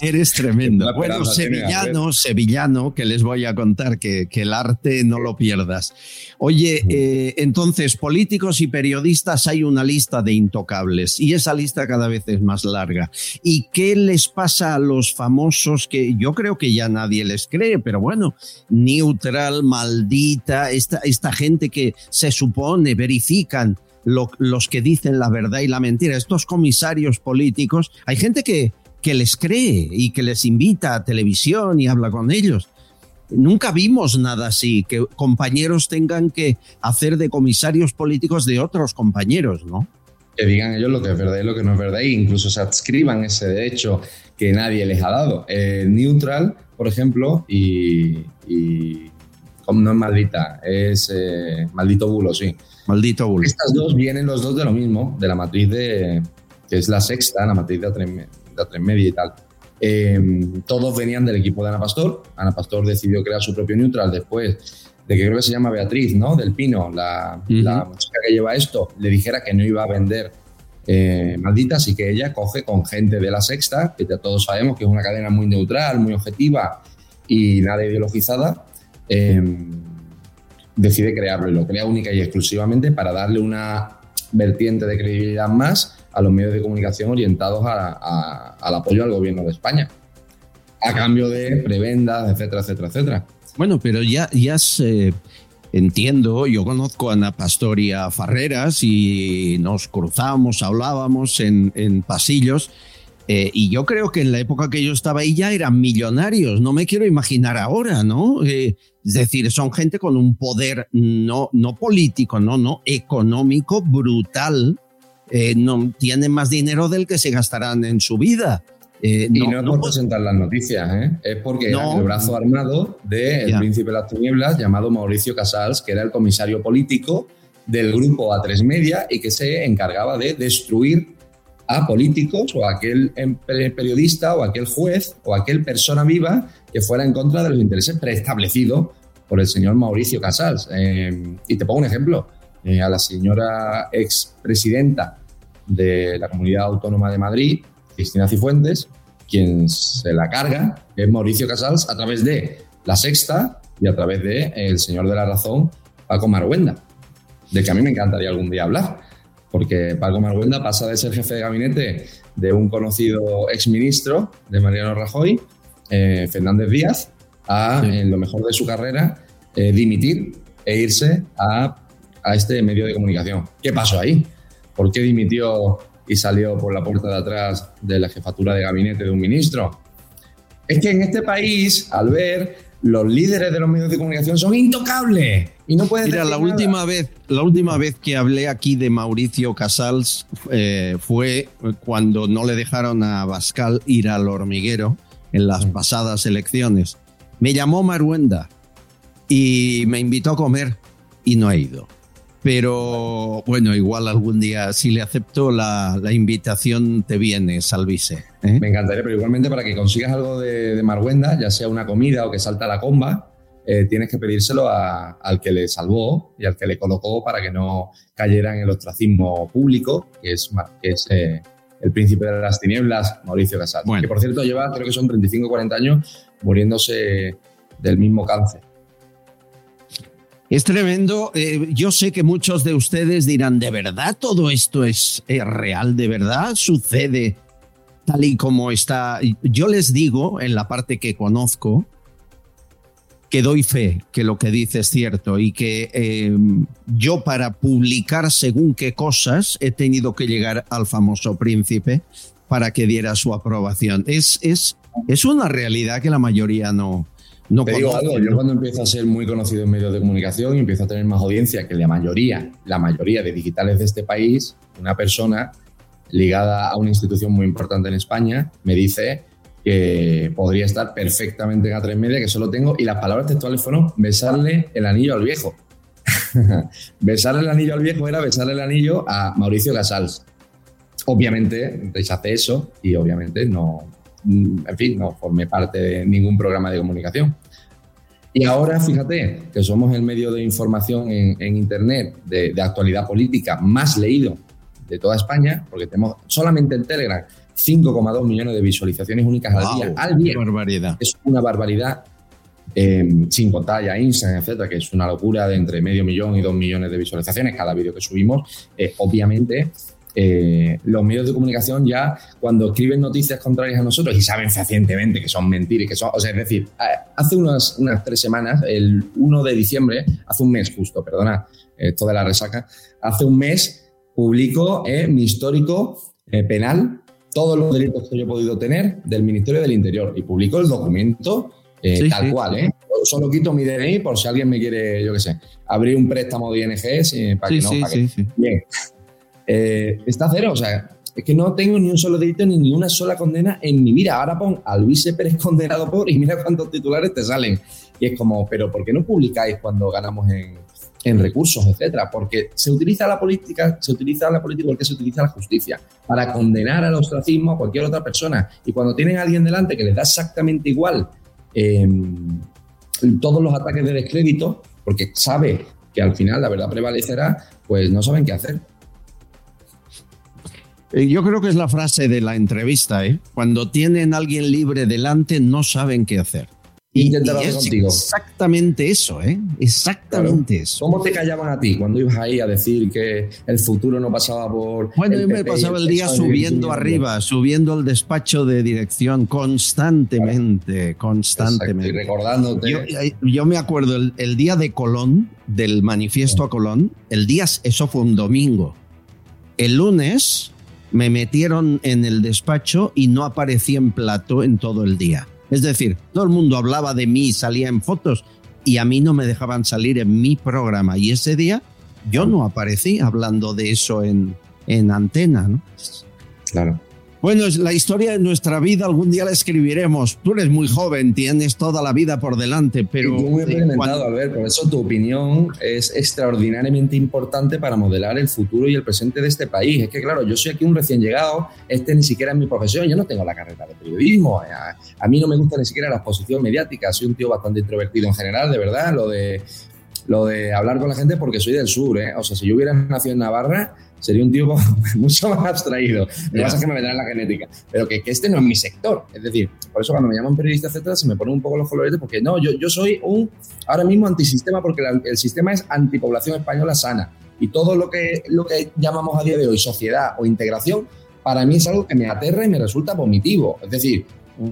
Eres tremendo. Bueno, sevillano, sevillano, que les voy a contar que, que el arte no lo pierdas. Oye, eh, entonces, políticos y periodistas hay una lista de intocables y esa lista cada vez es más larga. ¿Y qué les pasa a los famosos que yo creo que ya nadie les cree, pero bueno, neutral, maldita, esta, esta gente que se supone, verifican los que dicen la verdad y la mentira. Estos comisarios políticos, hay gente que, que les cree y que les invita a televisión y habla con ellos. Nunca vimos nada así, que compañeros tengan que hacer de comisarios políticos de otros compañeros, ¿no? Que digan ellos lo que es verdad y lo que no es verdad, e incluso se adscriban ese derecho que nadie les ha dado. neutral, por ejemplo, y, no es maldita, es eh, maldito bulo, sí. Maldito bulo. Estas dos vienen los dos de lo mismo, de la matriz de, que es la sexta, la matriz de A3, media y tal. Em, todos venían del equipo de Ana Pastor. Ana Pastor decidió crear su propio neutral después de que creo que se llama Beatriz, ¿no? Del Pino, la, la chica que lleva esto, le dijera que no iba a vender eh, maldita, así que ella coge con gente de la sexta, que ya todos sabemos que es una cadena muy neutral, muy objetiva y nada ideologizada. Eh, decide crearlo y lo crea única y exclusivamente para darle una vertiente de credibilidad más a los medios de comunicación orientados al apoyo al gobierno de España, a cambio de prebendas, etcétera, etcétera, etcétera. Bueno, pero ya, ya se, entiendo, yo conozco a Ana Pastoria Farreras y nos cruzamos, hablábamos en pasillos. Eh, y yo creo que en la época que yo estaba ahí ya eran millonarios, no me quiero imaginar ahora, ¿no? Eh, es decir, son gente con un poder no, no político, no, no, económico brutal. Eh, no tienen más dinero del que se gastarán en su vida. Eh, y no, es por presentar las noticias, ¿eh? es porque era el brazo armado del príncipe de las tinieblas llamado Mauricio Casals, que era el comisario político del grupo A3 Media y que se encargaba de destruir a políticos o a aquel em, periodista o aquel juez o aquel persona viva que fuera en contra de los intereses preestablecidos por el señor Mauricio Casals. Eh, y te pongo un ejemplo. Eh, a la señora expresidenta de la Comunidad Autónoma de Madrid, Cristina Cifuentes, quien se la carga es Mauricio Casals a través de La Sexta y a través de el señor de la razón, Paco Marhuenda, de que a mí me encantaría algún día hablar, porque Paco Marhuenda pasa de ser jefe de gabinete de un conocido exministro de Mariano Rajoy, eh, Fernández Díaz, a, en lo mejor de su carrera, eh, dimitir e irse a, a, este medio de comunicación. ¿Qué pasó ahí? ¿Por qué dimitió y salió por la puerta de atrás de la jefatura de gabinete de un ministro? Es que en este país, al ver, los líderes de los medios de comunicación son intocables. Y no puedes Mira, la última, vez, la última vez que hablé aquí de Mauricio Casals eh, fue cuando no le dejaron a Bascal ir al hormiguero en las Mm. pasadas elecciones. Me llamó Maruenda y me invitó a comer y no he ido. Pero bueno, igual algún día, si le acepto la, la invitación, te viene, Salvise. ¿eh? Me encantaría, pero igualmente para que consigas algo de, de Marguenda, ya sea una comida o que salta la comba, eh, tienes que pedírselo a- al que le salvó y al que le colocó para que no cayera en el ostracismo público, que es, que es eh, el príncipe de las tinieblas, Mauricio Casals. Bueno. Que por cierto lleva, creo que son 35 o 40 años muriéndose del mismo cáncer. Es tremendo. Eh, yo sé que muchos de ustedes dirán, ¿de verdad todo esto es, eh, real? ¿De verdad sucede tal y como está? Yo les digo, en la parte que conozco, que doy fe que lo que dice es cierto y que eh, yo para publicar según qué cosas he tenido que llegar al famoso príncipe para que diera su aprobación. Es, es, es una realidad que la mayoría no, no Te digo algo, yo cuando empiezo a ser muy conocido en medios de comunicación y empiezo a tener más audiencia que la mayoría, la mayoría de digitales de este país, una persona ligada a una institución muy importante en España me dice que podría estar perfectamente en A3 Media, que solo tengo, y las palabras textuales fueron besarle el anillo al viejo. *laughs* besarle el anillo al viejo era besarle el anillo a Mauricio Casals. Obviamente rechacé eso y obviamente no, en fin, no formé parte de ningún programa de comunicación. Y ahora, fíjate, que somos el medio de información en, en Internet de, de actualidad política más leído de toda España, porque tenemos solamente en Telegram 5,2 millones de visualizaciones únicas al día. Al día. barbaridad. Es una barbaridad, eh, sin contar ya Instagram, etcétera, que es una locura de entre medio millón y dos millones de visualizaciones cada vídeo que subimos. Eh, obviamente, eh, los medios de comunicación ya cuando escriben noticias contrarias a nosotros y saben fehacientemente que son mentiras y que son, o sea, es decir, hace unas, unas tres semanas, el 1 de diciembre, hace un mes justo, perdona, esto de la resaca, hace un mes publico eh, mi histórico eh, penal, todos los delitos que yo he podido tener del Ministerio del Interior y publico el documento eh, Sí, tal sí. cual, ¿eh? Solo quito mi DNI por si alguien me quiere, yo qué sé, abrir un préstamo de ING sí, para Sí, que no, sí. Bien. Eh, está cero, o sea, es que no tengo ni un solo delito ni ni una sola condena en mi vida. Ahora pon a Luis Pérez *laughs* condenado por y mira cuántos titulares te salen. Y es como, pero ¿por qué no publicáis cuando ganamos en, en recursos, etcétera? Porque se utiliza la política, se utiliza la política porque se utiliza la justicia para condenar al ostracismo a cualquier otra persona. Y cuando tienen a alguien delante que les da exactamente igual eh, todos los ataques de descrédito, porque sabe que al final la verdad prevalecerá, pues no saben qué hacer. Eh, Yo creo que es la frase de la entrevista, ¿eh? Cuando tienen a alguien libre delante, no saben qué hacer. Y, es contigo. exactamente eso, ¿eh? Exactamente eso. ¿Cómo te callaban a ti cuando ibas ahí a decir que el futuro no pasaba por. Bueno, el yo me pasaba el día PSOE subiendo arriba, subiendo al despacho de dirección constantemente, Exacto, constantemente. Y recordándote. Yo, eh, yo me acuerdo el, el día de Colón, del manifiesto a Colón, el día, eso fue un domingo. El lunes me metieron en el despacho y no aparecí en plato en todo el día. Es decir, todo el mundo hablaba de mí, salía en fotos y a mí no me dejaban salir en mi programa. Y ese día yo no aparecí hablando de eso en, en antena, ¿no? Claro. Bueno, es la historia de nuestra vida algún día la escribiremos. Tú eres muy joven, tienes toda la vida por delante, pero y tú muy eh, experimentado, cuando- Albert, por eso tu opinión es extraordinariamente importante para modelar el futuro y el presente de este país. Es que, claro, yo soy aquí un recién llegado, este ni siquiera es mi profesión, yo no tengo la carrera de periodismo, a, a mí no me gusta ni siquiera la exposición mediática, soy un tío bastante introvertido en general, de verdad, lo de, lo de hablar con la gente porque soy del sur, ¿eh? o sea, si yo hubiera nacido en Navarra, sería un tío *laughs* mucho más abstraído. Ya. pasa es que me vendrá en la genética. Pero que, este no es mi sector. Es decir, por eso cuando me llaman periodista, etcétera, se me ponen un poco los coloretes porque no, yo, yo soy un ahora mismo antisistema porque el sistema es antipoblación española sana. Y todo lo que, lo que llamamos a día de hoy sociedad o integración, para mí es algo que me aterra y me resulta vomitivo. Es decir,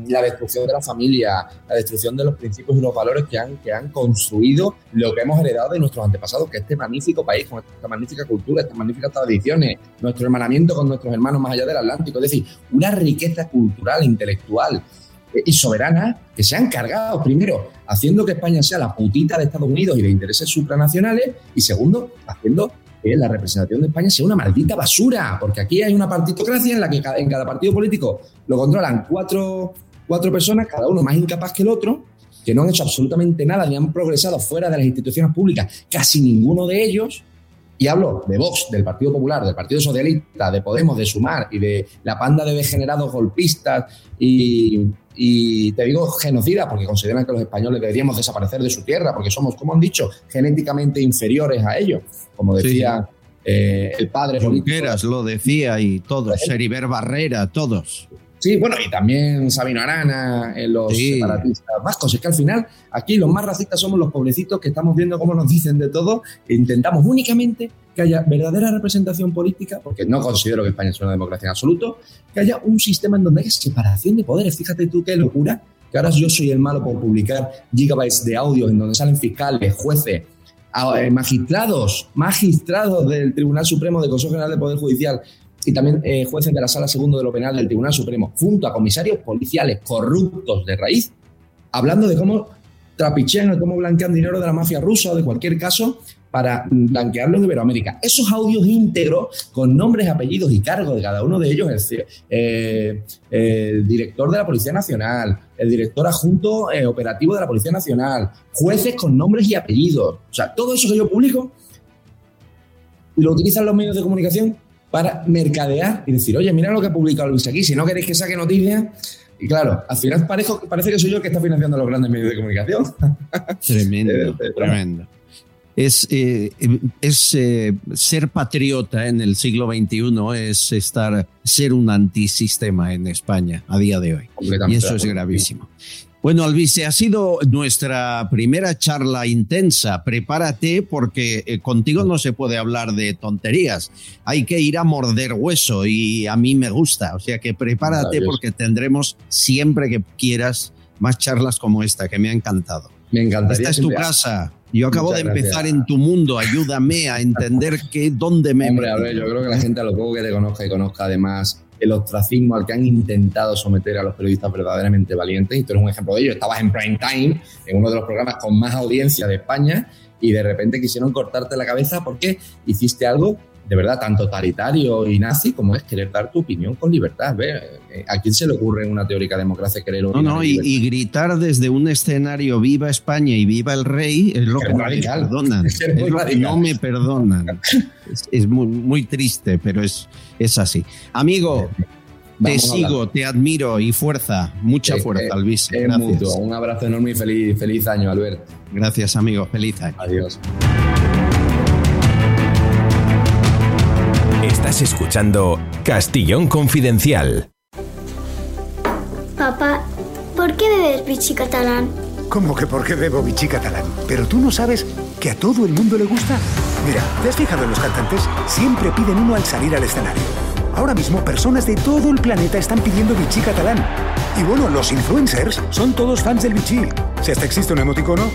la destrucción de la familia, la destrucción de los principios y los valores que han, que han construido lo que hemos heredado de nuestros antepasados, que es este magnífico país, con esta magnífica cultura, estas magníficas tradiciones, nuestro hermanamiento con nuestros hermanos más allá del Atlántico, es decir, una riqueza cultural, intelectual, y soberanas que se han cargado, primero, haciendo que España sea la putita de Estados Unidos y de intereses supranacionales, y segundo, haciendo que la representación de España sea una maldita basura, porque aquí hay una partitocracia en la que en cada partido político lo controlan cuatro, cuatro personas, cada uno más incapaz que el otro, que no han hecho absolutamente nada ni han progresado fuera de las instituciones públicas, casi ninguno de ellos, y hablo de Vox, del Partido Popular, del Partido Socialista, de Podemos, de Sumar y de la panda de degenerados golpistas y, te digo genocida porque consideran que los españoles deberíamos desaparecer de su tierra porque somos, como han dicho, genéticamente inferiores a ellos, como decía eh, el padre Junqueras lo decía y todos, Seriver Barrera, todos. Sí, bueno, y también Sabino Arana, en los separatistas vascos. Es que al final, aquí los más racistas somos los pobrecitos que estamos viendo cómo nos dicen de todo e intentamos únicamente que haya verdadera representación política, porque no considero que España sea una democracia en absoluto, que haya un sistema en donde haya separación de poderes. Fíjate tú qué locura, que ahora yo soy el malo por publicar gigabytes de audio en donde salen fiscales, jueces, eh, magistrados, magistrados del Tribunal Supremo del Consejo General del Poder Judicial y también eh, jueces de la Sala Segundo de lo Penal del Tribunal Supremo, junto a comisarios policiales corruptos de raíz, hablando de cómo trapichean o cómo blanquean dinero de la mafia rusa o de cualquier caso para blanquearlo en Iberoamérica. Esos audios íntegros con nombres, apellidos y cargos de cada uno de ellos, el, eh, el director de la Policía Nacional, el director adjunto eh, operativo de la Policía Nacional, jueces con nombres y apellidos. O sea, todo eso que yo publico lo utilizan los medios de comunicación para mercadear y decir, oye, mira lo que ha publicado Luis aquí, si no queréis que saque noticias. Y claro, al final parece que soy yo el que está financiando los grandes medios de comunicación. *laughs* Tremendo, *laughs* tremendo. Es, eh, es eh, ser patriota en el siglo XXI, es estar, ser un antisistema en España a día de hoy. Y eso es gravísimo. Bueno, Alvise, ha sido nuestra primera charla intensa. Prepárate porque eh, contigo no se puede hablar de tonterías. Hay que ir a morder hueso y a mí me gusta. O sea que prepárate porque tendremos siempre que quieras más charlas como esta, que me ha encantado. Me encantaría. Esta es tu casa. Yo acabo de empezar en tu mundo. Ayúdame a entender que, dónde me. Hombre, a ver, yo creo que la gente a lo poco que te conozca y conozca además el ostracismo al que han intentado someter a los periodistas verdaderamente valientes, y tú eres un ejemplo de ello. Estabas en prime time, en uno de los programas con más audiencia de España, y de repente quisieron cortarte la cabeza porque hiciste algo de verdad tan totalitario y nazi como es querer dar tu opinión con libertad. Eh, ¿A quién se le ocurre en una teórica democracia querer No, no, y, gritar desde un escenario viva España y viva el rey es lo *laughs* que no me perdonan. Es, no me perdonan. es, muy, muy, triste, pero es, es así. Amigo, te sigo, te admiro y fuerza, mucha fuerza, Alvis. Un abrazo enorme y feliz, feliz año, Albert. Gracias, amigo. Feliz año. Adiós. Estás escuchando Castillón Confidencial. Papá, ¿por qué bebes bichi catalán? ¿Cómo que por qué bebo bichi catalán? Pero tú no sabes que a todo el mundo le gusta. Mira, ¿te has fijado en los cantantes? Siempre piden uno al salir al escenario. Ahora mismo personas de todo el planeta están pidiendo bichi catalán. Y bueno, los influencers son todos fans del bichi. Si hasta existe un emoticono,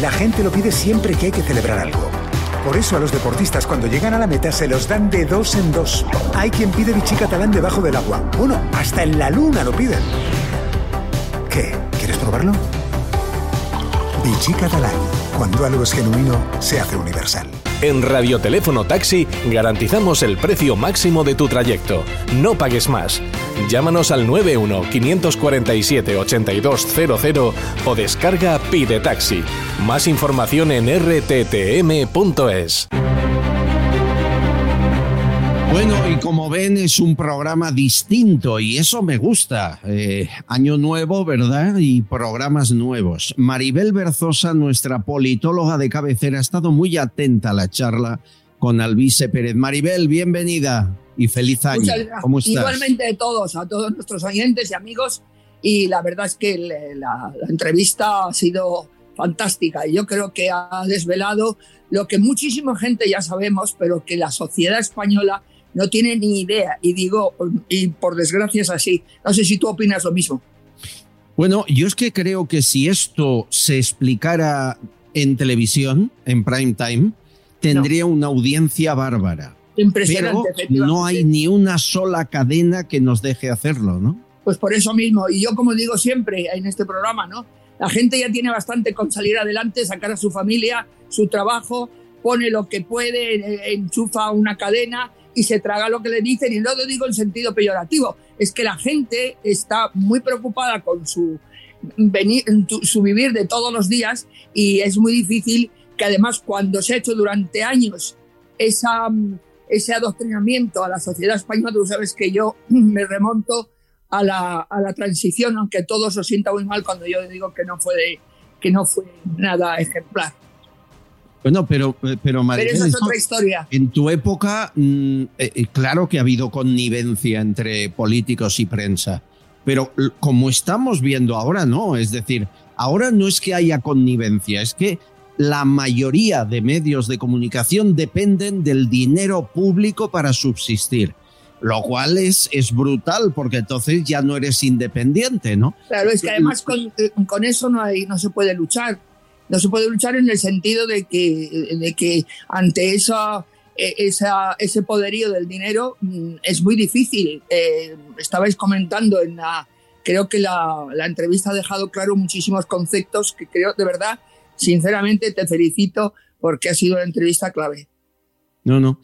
la gente lo pide siempre que hay que celebrar algo. Por eso a los deportistas cuando llegan a la meta se los dan de dos en dos. Hay quien pide bichi catalán debajo del agua. Bueno, hasta en la luna lo piden. ¿Qué? ¿Quieres probarlo? Bichi catalán. Cuando algo es genuino, se hace universal. En Radioteléfono Taxi garantizamos el precio máximo de tu trayecto. No pagues más. Llámanos al 91 547 8200 o descarga Pide Taxi. Más información en rttm.es. Bueno, y como ven, es un programa distinto y eso me gusta. Eh, año nuevo, ¿verdad? Y programas nuevos. Maribel Berzosa, nuestra politóloga de cabecera, ha estado muy atenta a la charla con Alvise Pérez. Maribel, bienvenida y feliz año. ¿Cómo estás? Igualmente a todos, a todos nuestros oyentes y amigos. Y la verdad es que la, la entrevista ha sido fantástica y yo creo que ha desvelado lo que muchísima gente ya sabemos, pero que la sociedad española no tiene ni idea. Y digo, y por desgracia es así. No sé si tú opinas lo mismo. Bueno, yo es que creo que si esto se explicara en televisión, en prime time, tendría una audiencia bárbara. Impresionante. Pero no hay ni una sola cadena que nos deje hacerlo, ¿no? pues por eso mismo. Y yo, como digo siempre en este programa, ¿no? La gente ya tiene bastante con salir adelante, sacar a su familia, su trabajo, pone lo que puede, enchufa una cadena y se traga lo que le dicen. Y no lo digo en sentido peyorativo, es que la gente está muy preocupada con su, vivir de todos los días y es muy difícil que además cuando se ha hecho durante años esa, ese adoctrinamiento a la sociedad española, tú sabes que yo *clears throat* me remonto a la, a la transición, aunque todo se sienta muy mal cuando yo digo que no fue, que no fue nada ejemplar. Bueno, pero, pero, pero esa es otra historia. En tu época, mm, eh, eh, claro que ha habido connivencia entre políticos y prensa, pero como estamos viendo ahora, no. Es decir, ahora no es que haya connivencia, es que la mayoría de medios de comunicación dependen del dinero público para subsistir lo cual es, es brutal porque entonces ya no eres independiente, ¿no? Claro, es que además con, con, eso no, hay, no se puede luchar. No se puede luchar en el sentido de que, de que ante esa, e, esa, ese poderío del dinero mm, es muy difícil. Eh, estabais comentando en la, creo que la, la entrevista ha dejado claro muchísimos conceptos que creo, de verdad, sinceramente te felicito porque ha sido una entrevista clave. No, no.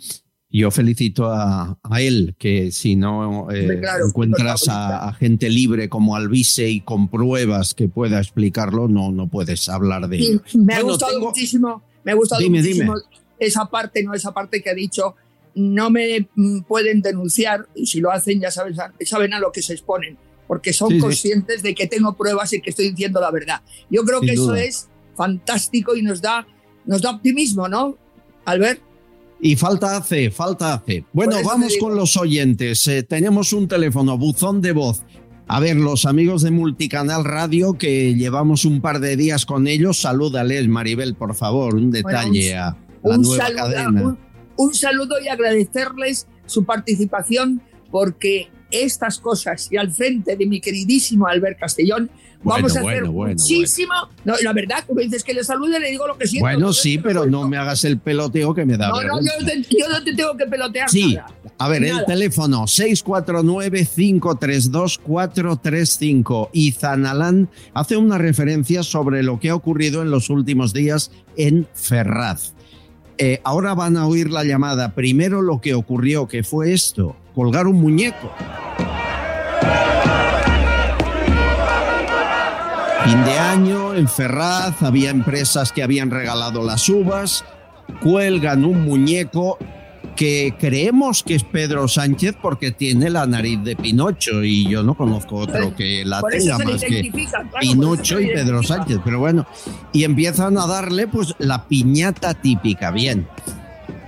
Yo felicito a, él, que si no eh, encuentras a, gente libre como Alvise y con pruebas que pueda explicarlo, no, no puedes hablar de él. Me ha gustado muchísimo, me ha gustado muchísimo esa parte, no esa parte que ha dicho, no me mm, pueden denunciar, y si lo hacen ya saben, saben a lo que se exponen, porque son conscientes de que tengo pruebas y que estoy diciendo la verdad. Yo creo que eso es fantástico y nos da, nos da optimismo, ¿no, Albert? Y falta hace, falta hace. Bueno, vamos con los oyentes. Eh, tenemos un teléfono, buzón de voz. A ver, los amigos de Multicanal Radio, que llevamos un par de días con ellos, salúdales, Maribel, por favor, un detalle a la nueva cadena. un saludo y agradecerles su participación, porque estas cosas y al frente de mi queridísimo Albert Castellón, vamos a hacer muchísimo. No, la verdad, como dices que le salude, le digo lo que siento. Bueno, sí, pero no me hagas el peloteo que me da. No, no, yo, no te tengo que pelotear. Sí, a ver, el teléfono 649-532-435. Y Zanalán hace una referencia sobre lo que ha ocurrido en los últimos días en Ferraz. Eh, ahora van a oír la llamada. Primero lo que ocurrió, que fue esto, colgar un muñeco. Fin de año, en Ferraz, había empresas que habían regalado las uvas, cuelgan un muñeco que creemos que es Pedro Sánchez porque tiene la nariz de Pinocho y yo no conozco otro que la tenga más que Pinocho y Pedro Sánchez, pero bueno, y empiezan a darle pues la piñata típica, bien.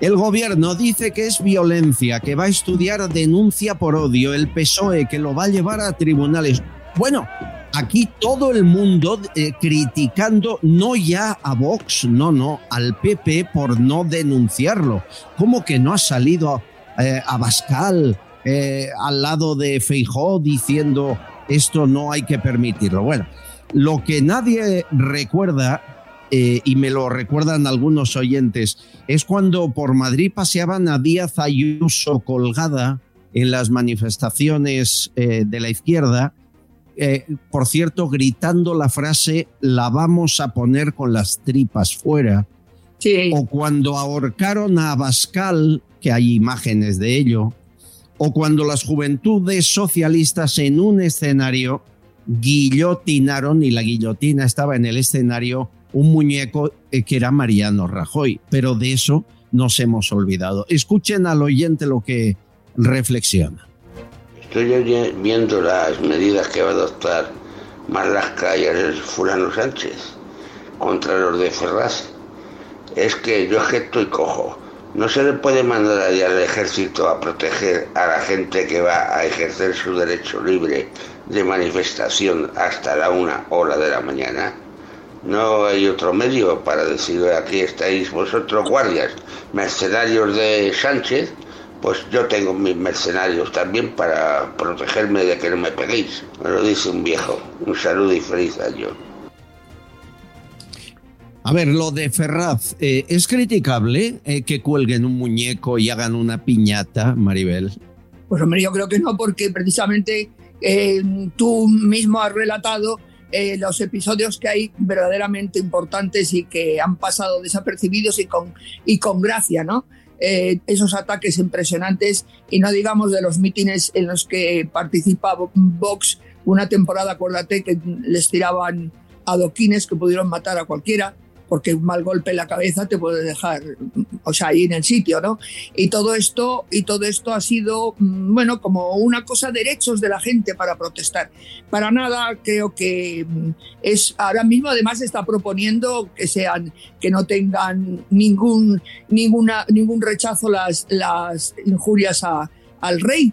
El gobierno dice que es violencia, que va a estudiar denuncia por odio, el PSOE que lo va a llevar a tribunales. Bueno, aquí todo el mundo eh, criticando no ya a Vox, no, no, al PP por no denunciarlo. ¿Cómo que no ha salido eh, a Bascal eh, al lado de Feijó diciendo esto no hay que permitirlo? Bueno, lo que nadie recuerda, y me lo recuerdan algunos oyentes, es cuando por Madrid paseaban a Díaz Ayuso colgada en las manifestaciones de la izquierda eh, por cierto, gritando la frase, la vamos a poner con las tripas fuera. O cuando ahorcaron a Abascal, que hay imágenes de ello, o cuando las juventudes socialistas en un escenario guillotinaron, y la guillotina estaba en el escenario, un muñeco eh, que era Mariano Rajoy. Pero de eso nos hemos olvidado. Escuchen al oyente lo que reflexiona. Estoy viendo las medidas que va a adoptar Marlasca y el fulano Sánchez contra los de Ferraz. Es que yo es que estoy cojo. No se le puede mandar allá al ejército a proteger a la gente que va a ejercer su derecho libre de manifestación hasta la una hora de la mañana. No hay otro medio para decir aquí estáis vosotros guardias, mercenarios de Sánchez, pues yo tengo mis mercenarios también para protegerme de que no me peguéis. Me lo dice un viejo. Un saludo y feliz año. A ver, lo de Ferraz, eh, ¿es criticable eh, que cuelguen un muñeco y hagan una piñata, Maribel? Pues hombre, yo creo que no, porque precisamente Eh, tú mismo has relatado eh, los episodios que hay verdaderamente importantes y que han pasado desapercibidos y con, y con gracia, ¿no? Eh, esos ataques impresionantes y no digamos de los mítines en los que participa Vox una temporada, acuérdate, que les tiraban adoquines que pudieron matar a cualquiera porque un mal golpe en la cabeza te puede dejar, o sea, ahí en el sitio, ¿no? Y todo esto, y todo esto ha sido, mm, bueno, como una cosa derechos de la gente para protestar. Para nada creo que mm, es, ahora mismo además está proponiendo que sean, que no tengan ningún, ninguna, ningún rechazo las, las injurias a, al rey.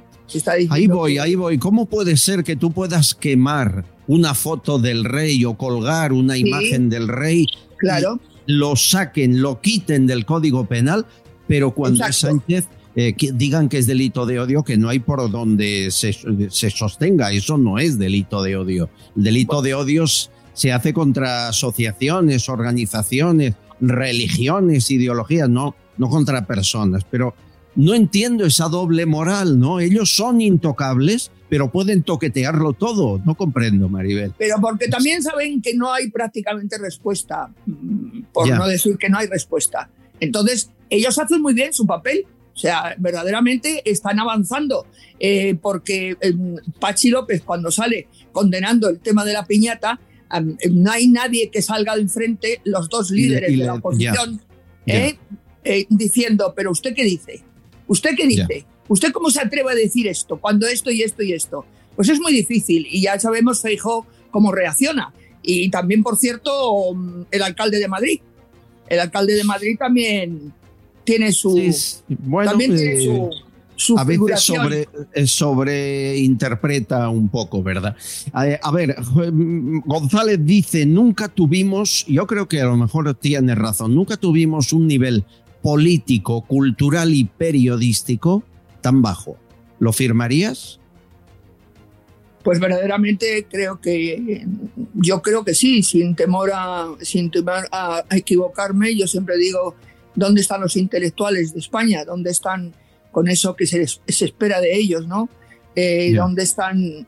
ahí voy, ahí voy. ¿Cómo puede ser que tú puedas quemar una foto del rey o colgar una imagen del rey Claro. Lo saquen, lo quiten del Código Penal, pero cuando es Sánchez eh, digan que es delito de odio, que no hay por donde se, sostenga. Eso no es delito de odio. El delito de odios se hace contra asociaciones, organizaciones, religiones, ideologías, no, no contra personas. Pero no entiendo esa doble moral, ¿no? Ellos son intocables, pero pueden toquetearlo todo. No comprendo, Maribel. Pero porque también saben que no hay prácticamente respuesta, mm, por no decir que no hay respuesta. Entonces, ellos hacen muy bien su papel. O sea, verdaderamente están avanzando, eh, porque em, Pachi López cuando sale condenando el tema de la piñata, em, no hay nadie que salga de enfrente, los dos líderes de la oposición, eh, eh, diciendo, pero usted qué dice, usted qué dice, ¿Usted cómo se atreve a decir esto cuando esto y esto y esto? Pues es muy difícil y ya sabemos Feijóo cómo reacciona. Y también, por cierto, mm, el alcalde de Madrid. El alcalde de Madrid también tiene su. bueno, también tiene su, eh, a veces sobre, eh, sobreinterpreta un poco, ¿verdad? A, ver, mm, González dice, nunca tuvimos, yo creo que a lo mejor tiene razón, nunca tuvimos un nivel político, cultural y periodístico tan bajo. ¿Lo firmarías? Pues verdaderamente creo que yo creo que sí, sin temor a, sin temor a, equivocarme. Yo siempre digo dónde están los intelectuales de España, dónde están con eso que se, se espera de ellos, ¿no? Eh, ¿Dónde están?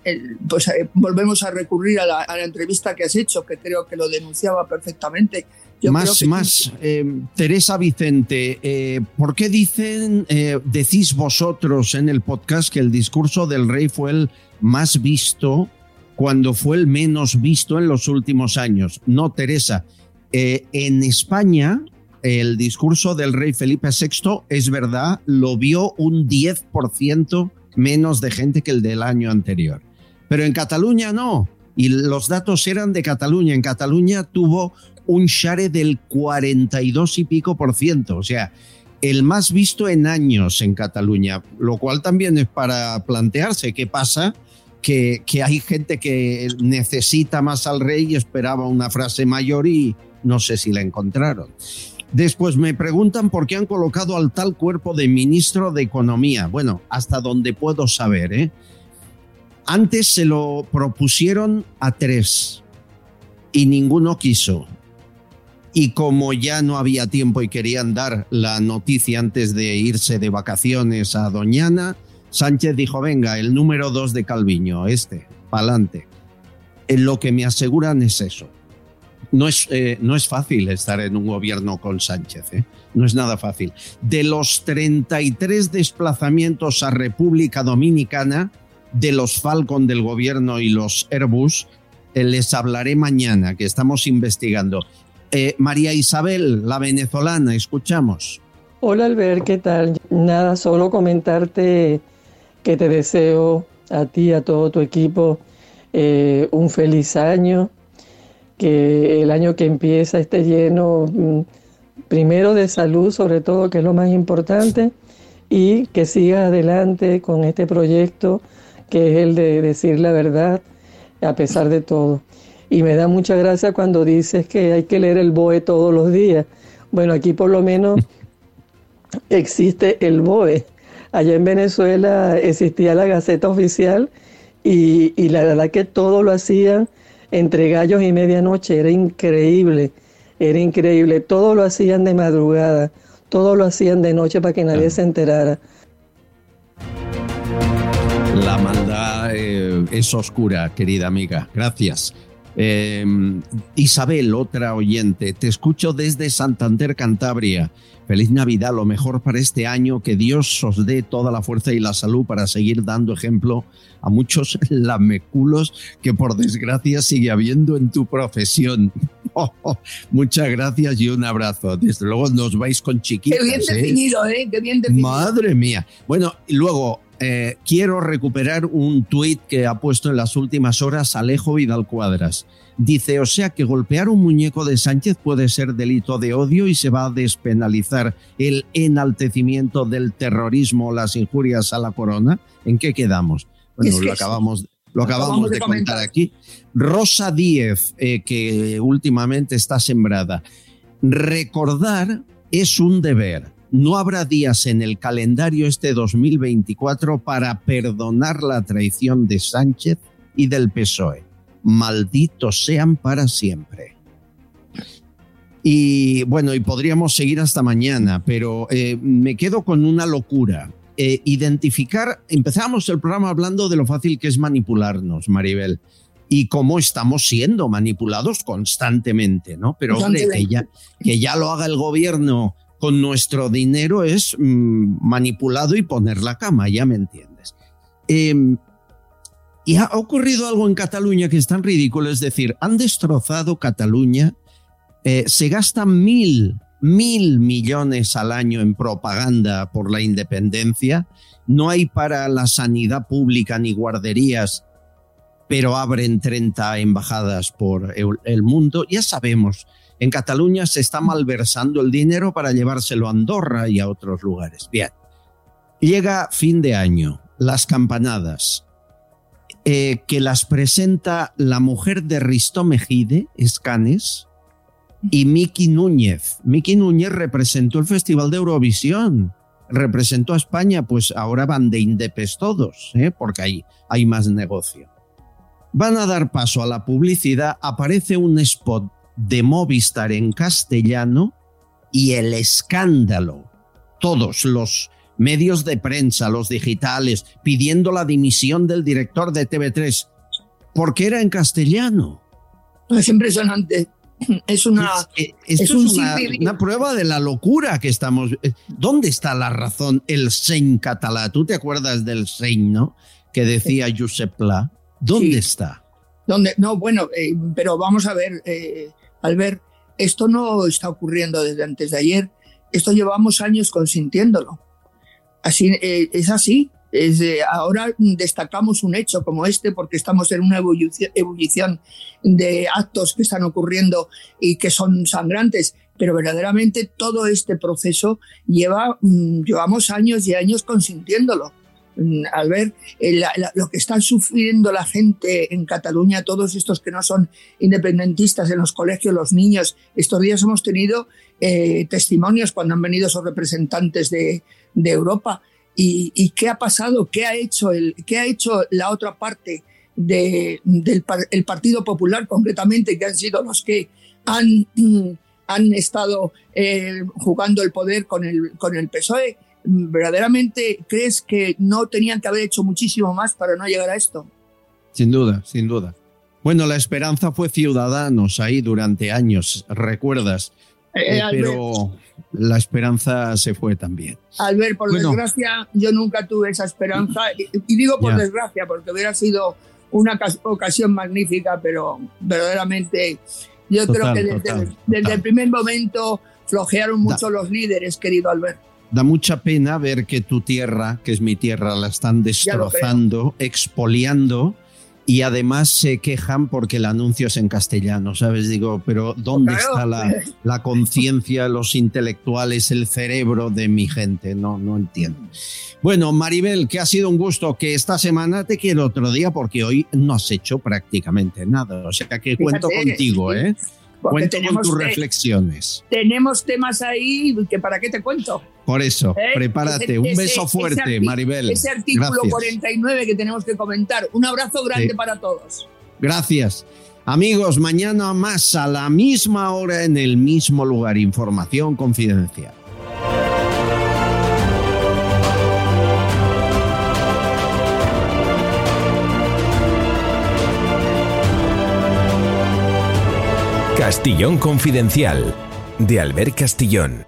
pues eh, volvemos a recurrir a la, a la, entrevista que has hecho, que creo que lo denunciaba perfectamente más, más, eh, Teresa Vicente, eh, ¿por qué dicen, eh, decís vosotros en el podcast que el discurso del rey fue el más visto cuando fue el menos visto en los últimos años? No, Teresa. en España, el discurso del rey Felipe VI, es verdad, lo vio un 10% menos de gente que el del año anterior. Pero en Cataluña no. Y los datos eran de Cataluña. En Cataluña tuvo un share del 42 y pico por ciento, o sea, el más visto en años en Cataluña, lo cual también es para plantearse qué pasa, que, hay gente que necesita más al rey y esperaba una frase mayor y no sé si la encontraron. Después me preguntan por qué han colocado al tal cuerpo de ministro de Economía. Bueno, hasta donde puedo saber. ¿eh? Antes se lo propusieron a tres y ninguno quiso y como ya no había tiempo y querían dar la noticia antes de irse de vacaciones a Doñana, Sánchez dijo, venga, el número dos de Calviño, este, pa'lante. En lo que me aseguran es eso. No es, eh, no es fácil estar en un gobierno con Sánchez, ¿eh? no es nada fácil. De los 33 desplazamientos a República Dominicana, de los Falcon del gobierno y los Airbus, eh, les hablaré mañana, que estamos investigando. Eh, María Isabel, la venezolana, escuchamos. Hola Albert, ¿qué tal? Nada, solo comentarte que te deseo a ti, a todo tu equipo, eh, un feliz año, que el año que empieza esté lleno mm, primero de salud, sobre todo, que es lo más importante, y que sigas adelante con este proyecto que es el de decir la verdad a pesar de todo. Y me da mucha gracia cuando dices que hay que leer el BOE todos los días. Bueno, aquí por lo menos *laughs* existe el BOE. Allá en Venezuela existía la Gaceta Oficial y, y la verdad que todo lo hacían entre gallos y medianoche. Era increíble, era increíble. Todo lo hacían de madrugada, todo lo hacían de noche para que nadie se enterara. La maldad eh, es oscura, querida amiga. Gracias. Eh, Isabel, otra oyente, te escucho desde Santander, Cantabria. Feliz Navidad, lo mejor para este año, que Dios os dé toda la fuerza y la salud para seguir dando ejemplo a muchos *laughs* lameculos que por desgracia sigue habiendo en tu profesión. *laughs* Oh, oh, muchas gracias y un abrazo. Desde luego nos vais con chiquitas. Qué bien ¿eh? definido, ¿eh? Qué bien definido. Madre mía. Bueno, y luego eh, quiero recuperar un tuit que ha puesto en las últimas horas Alejo Vidal Cuadras. Dice, o sea que golpear un muñeco de Sánchez puede ser delito de odio y se va a despenalizar el enaltecimiento del terrorismo o las injurias a la corona. ¿En qué quedamos? Bueno, Es que lo acabamos, lo acabamos acabamos de, de contar comentar. aquí. Rosa Díez, eh, que últimamente está sembrada. Recordar es un deber. No habrá días en el calendario este 2024 para perdonar la traición de Sánchez y del PSOE. Malditos sean para siempre. Y bueno, y podríamos seguir hasta mañana, pero eh, me quedo con una locura. Eh, identificar, empezamos el programa hablando de lo fácil que es manipularnos, Maribel, y cómo estamos siendo manipulados constantemente, ¿no? Pero hombre, que ya, que ya lo haga el gobierno con nuestro dinero es mm, manipulado y poner la cama, ya me entiendes. Eh, y ha ocurrido algo en Cataluña que es tan ridículo, es decir, han destrozado Cataluña, eh, se gastan mil, mil millones al año en propaganda por la independencia, no hay para la sanidad pública ni guarderías, pero abren 30 embajadas por el, el mundo, ya sabemos. En Cataluña se está malversando el dinero para llevárselo a Andorra y a otros lugares. Bien. Llega fin de año, las campanadas, eh, que las presenta la mujer de Risto Mejide, Escanes, y Miki Núñez. Miki Núñez representó el Festival de Eurovisión, representó a España, pues ahora van de indepes todos, ¿eh? porque ahí hay más negocio. Van a dar paso a la publicidad, aparece un spot de Movistar en castellano y el escándalo. Todos los medios de prensa, los digitales, pidiendo la dimisión del director de TV3, porque era en castellano. Es impresionante. *clears throat* Es una. Es, esto es, un una, prueba de la locura que estamos. eh, ¿Dónde está la razón? El Sein catalá. ¿Tú te acuerdas del Sein, no? Que decía Josep Pla. ¿Dónde Sí. está? donde no bueno eh, pero vamos a ver eh, Albert esto no está ocurriendo desde antes de ayer esto llevamos años consintiéndolo. Así eh, es así ahora destacamos un hecho como este porque estamos en una ebullición, ebullición de actos que están ocurriendo y que son sangrantes pero verdaderamente todo este proceso lleva mm, llevamos años y años consintiéndolo al ver eh, lo que están sufriendo la gente en Cataluña, todos estos que no son independentistas en los colegios, los niños. Estos días hemos tenido eh, testimonios cuando han venido esos representantes de, Europa. ¿Y, qué ha pasado? ¿Qué ha hecho, el, qué ha hecho la otra parte de- del par- el Partido Popular, concretamente, que han sido los que han, mm, han estado eh, jugando el poder con el, con el PSOE? ¿Verdaderamente crees que no tenían que haber hecho muchísimo más para no llegar a esto? Sin duda, sin duda. Bueno, la esperanza fue Ciudadanos ahí durante años, ¿recuerdas? Eh, Eh, pero la esperanza se fue también. Albert, por Bueno. desgracia, yo nunca tuve esa esperanza. Y, y digo por Ya. desgracia, porque hubiera sido una cas- ocasión magnífica, pero verdaderamente yo Total, creo que desde, total, desde total. el primer momento flojearon mucho los líderes, querido Albert. Da mucha pena ver que tu tierra, que es mi tierra, la están destrozando, expoliando y además se quejan porque el anuncio es en castellano, ¿sabes? Digo, pero ¿dónde Claro. está la, la conciencia, los intelectuales, el cerebro de mi gente? No, no entiendo. Bueno, Maribel, que ha sido un gusto que esta semana te quiero otro día porque hoy no has hecho prácticamente nada. O sea que cuento contigo. ¿eh? Cuento con tus reflexiones. Tenemos temas ahí que para qué te cuento. Por eso, ¿Eh? prepárate. Un beso fuerte, Maribel. Ese artículo 49 que tenemos que comentar. Un abrazo grande para todos. Gracias. Amigos, mañana más a la misma hora en el mismo lugar. Información confidencial. Castillón Confidencial, de Albert Castillón.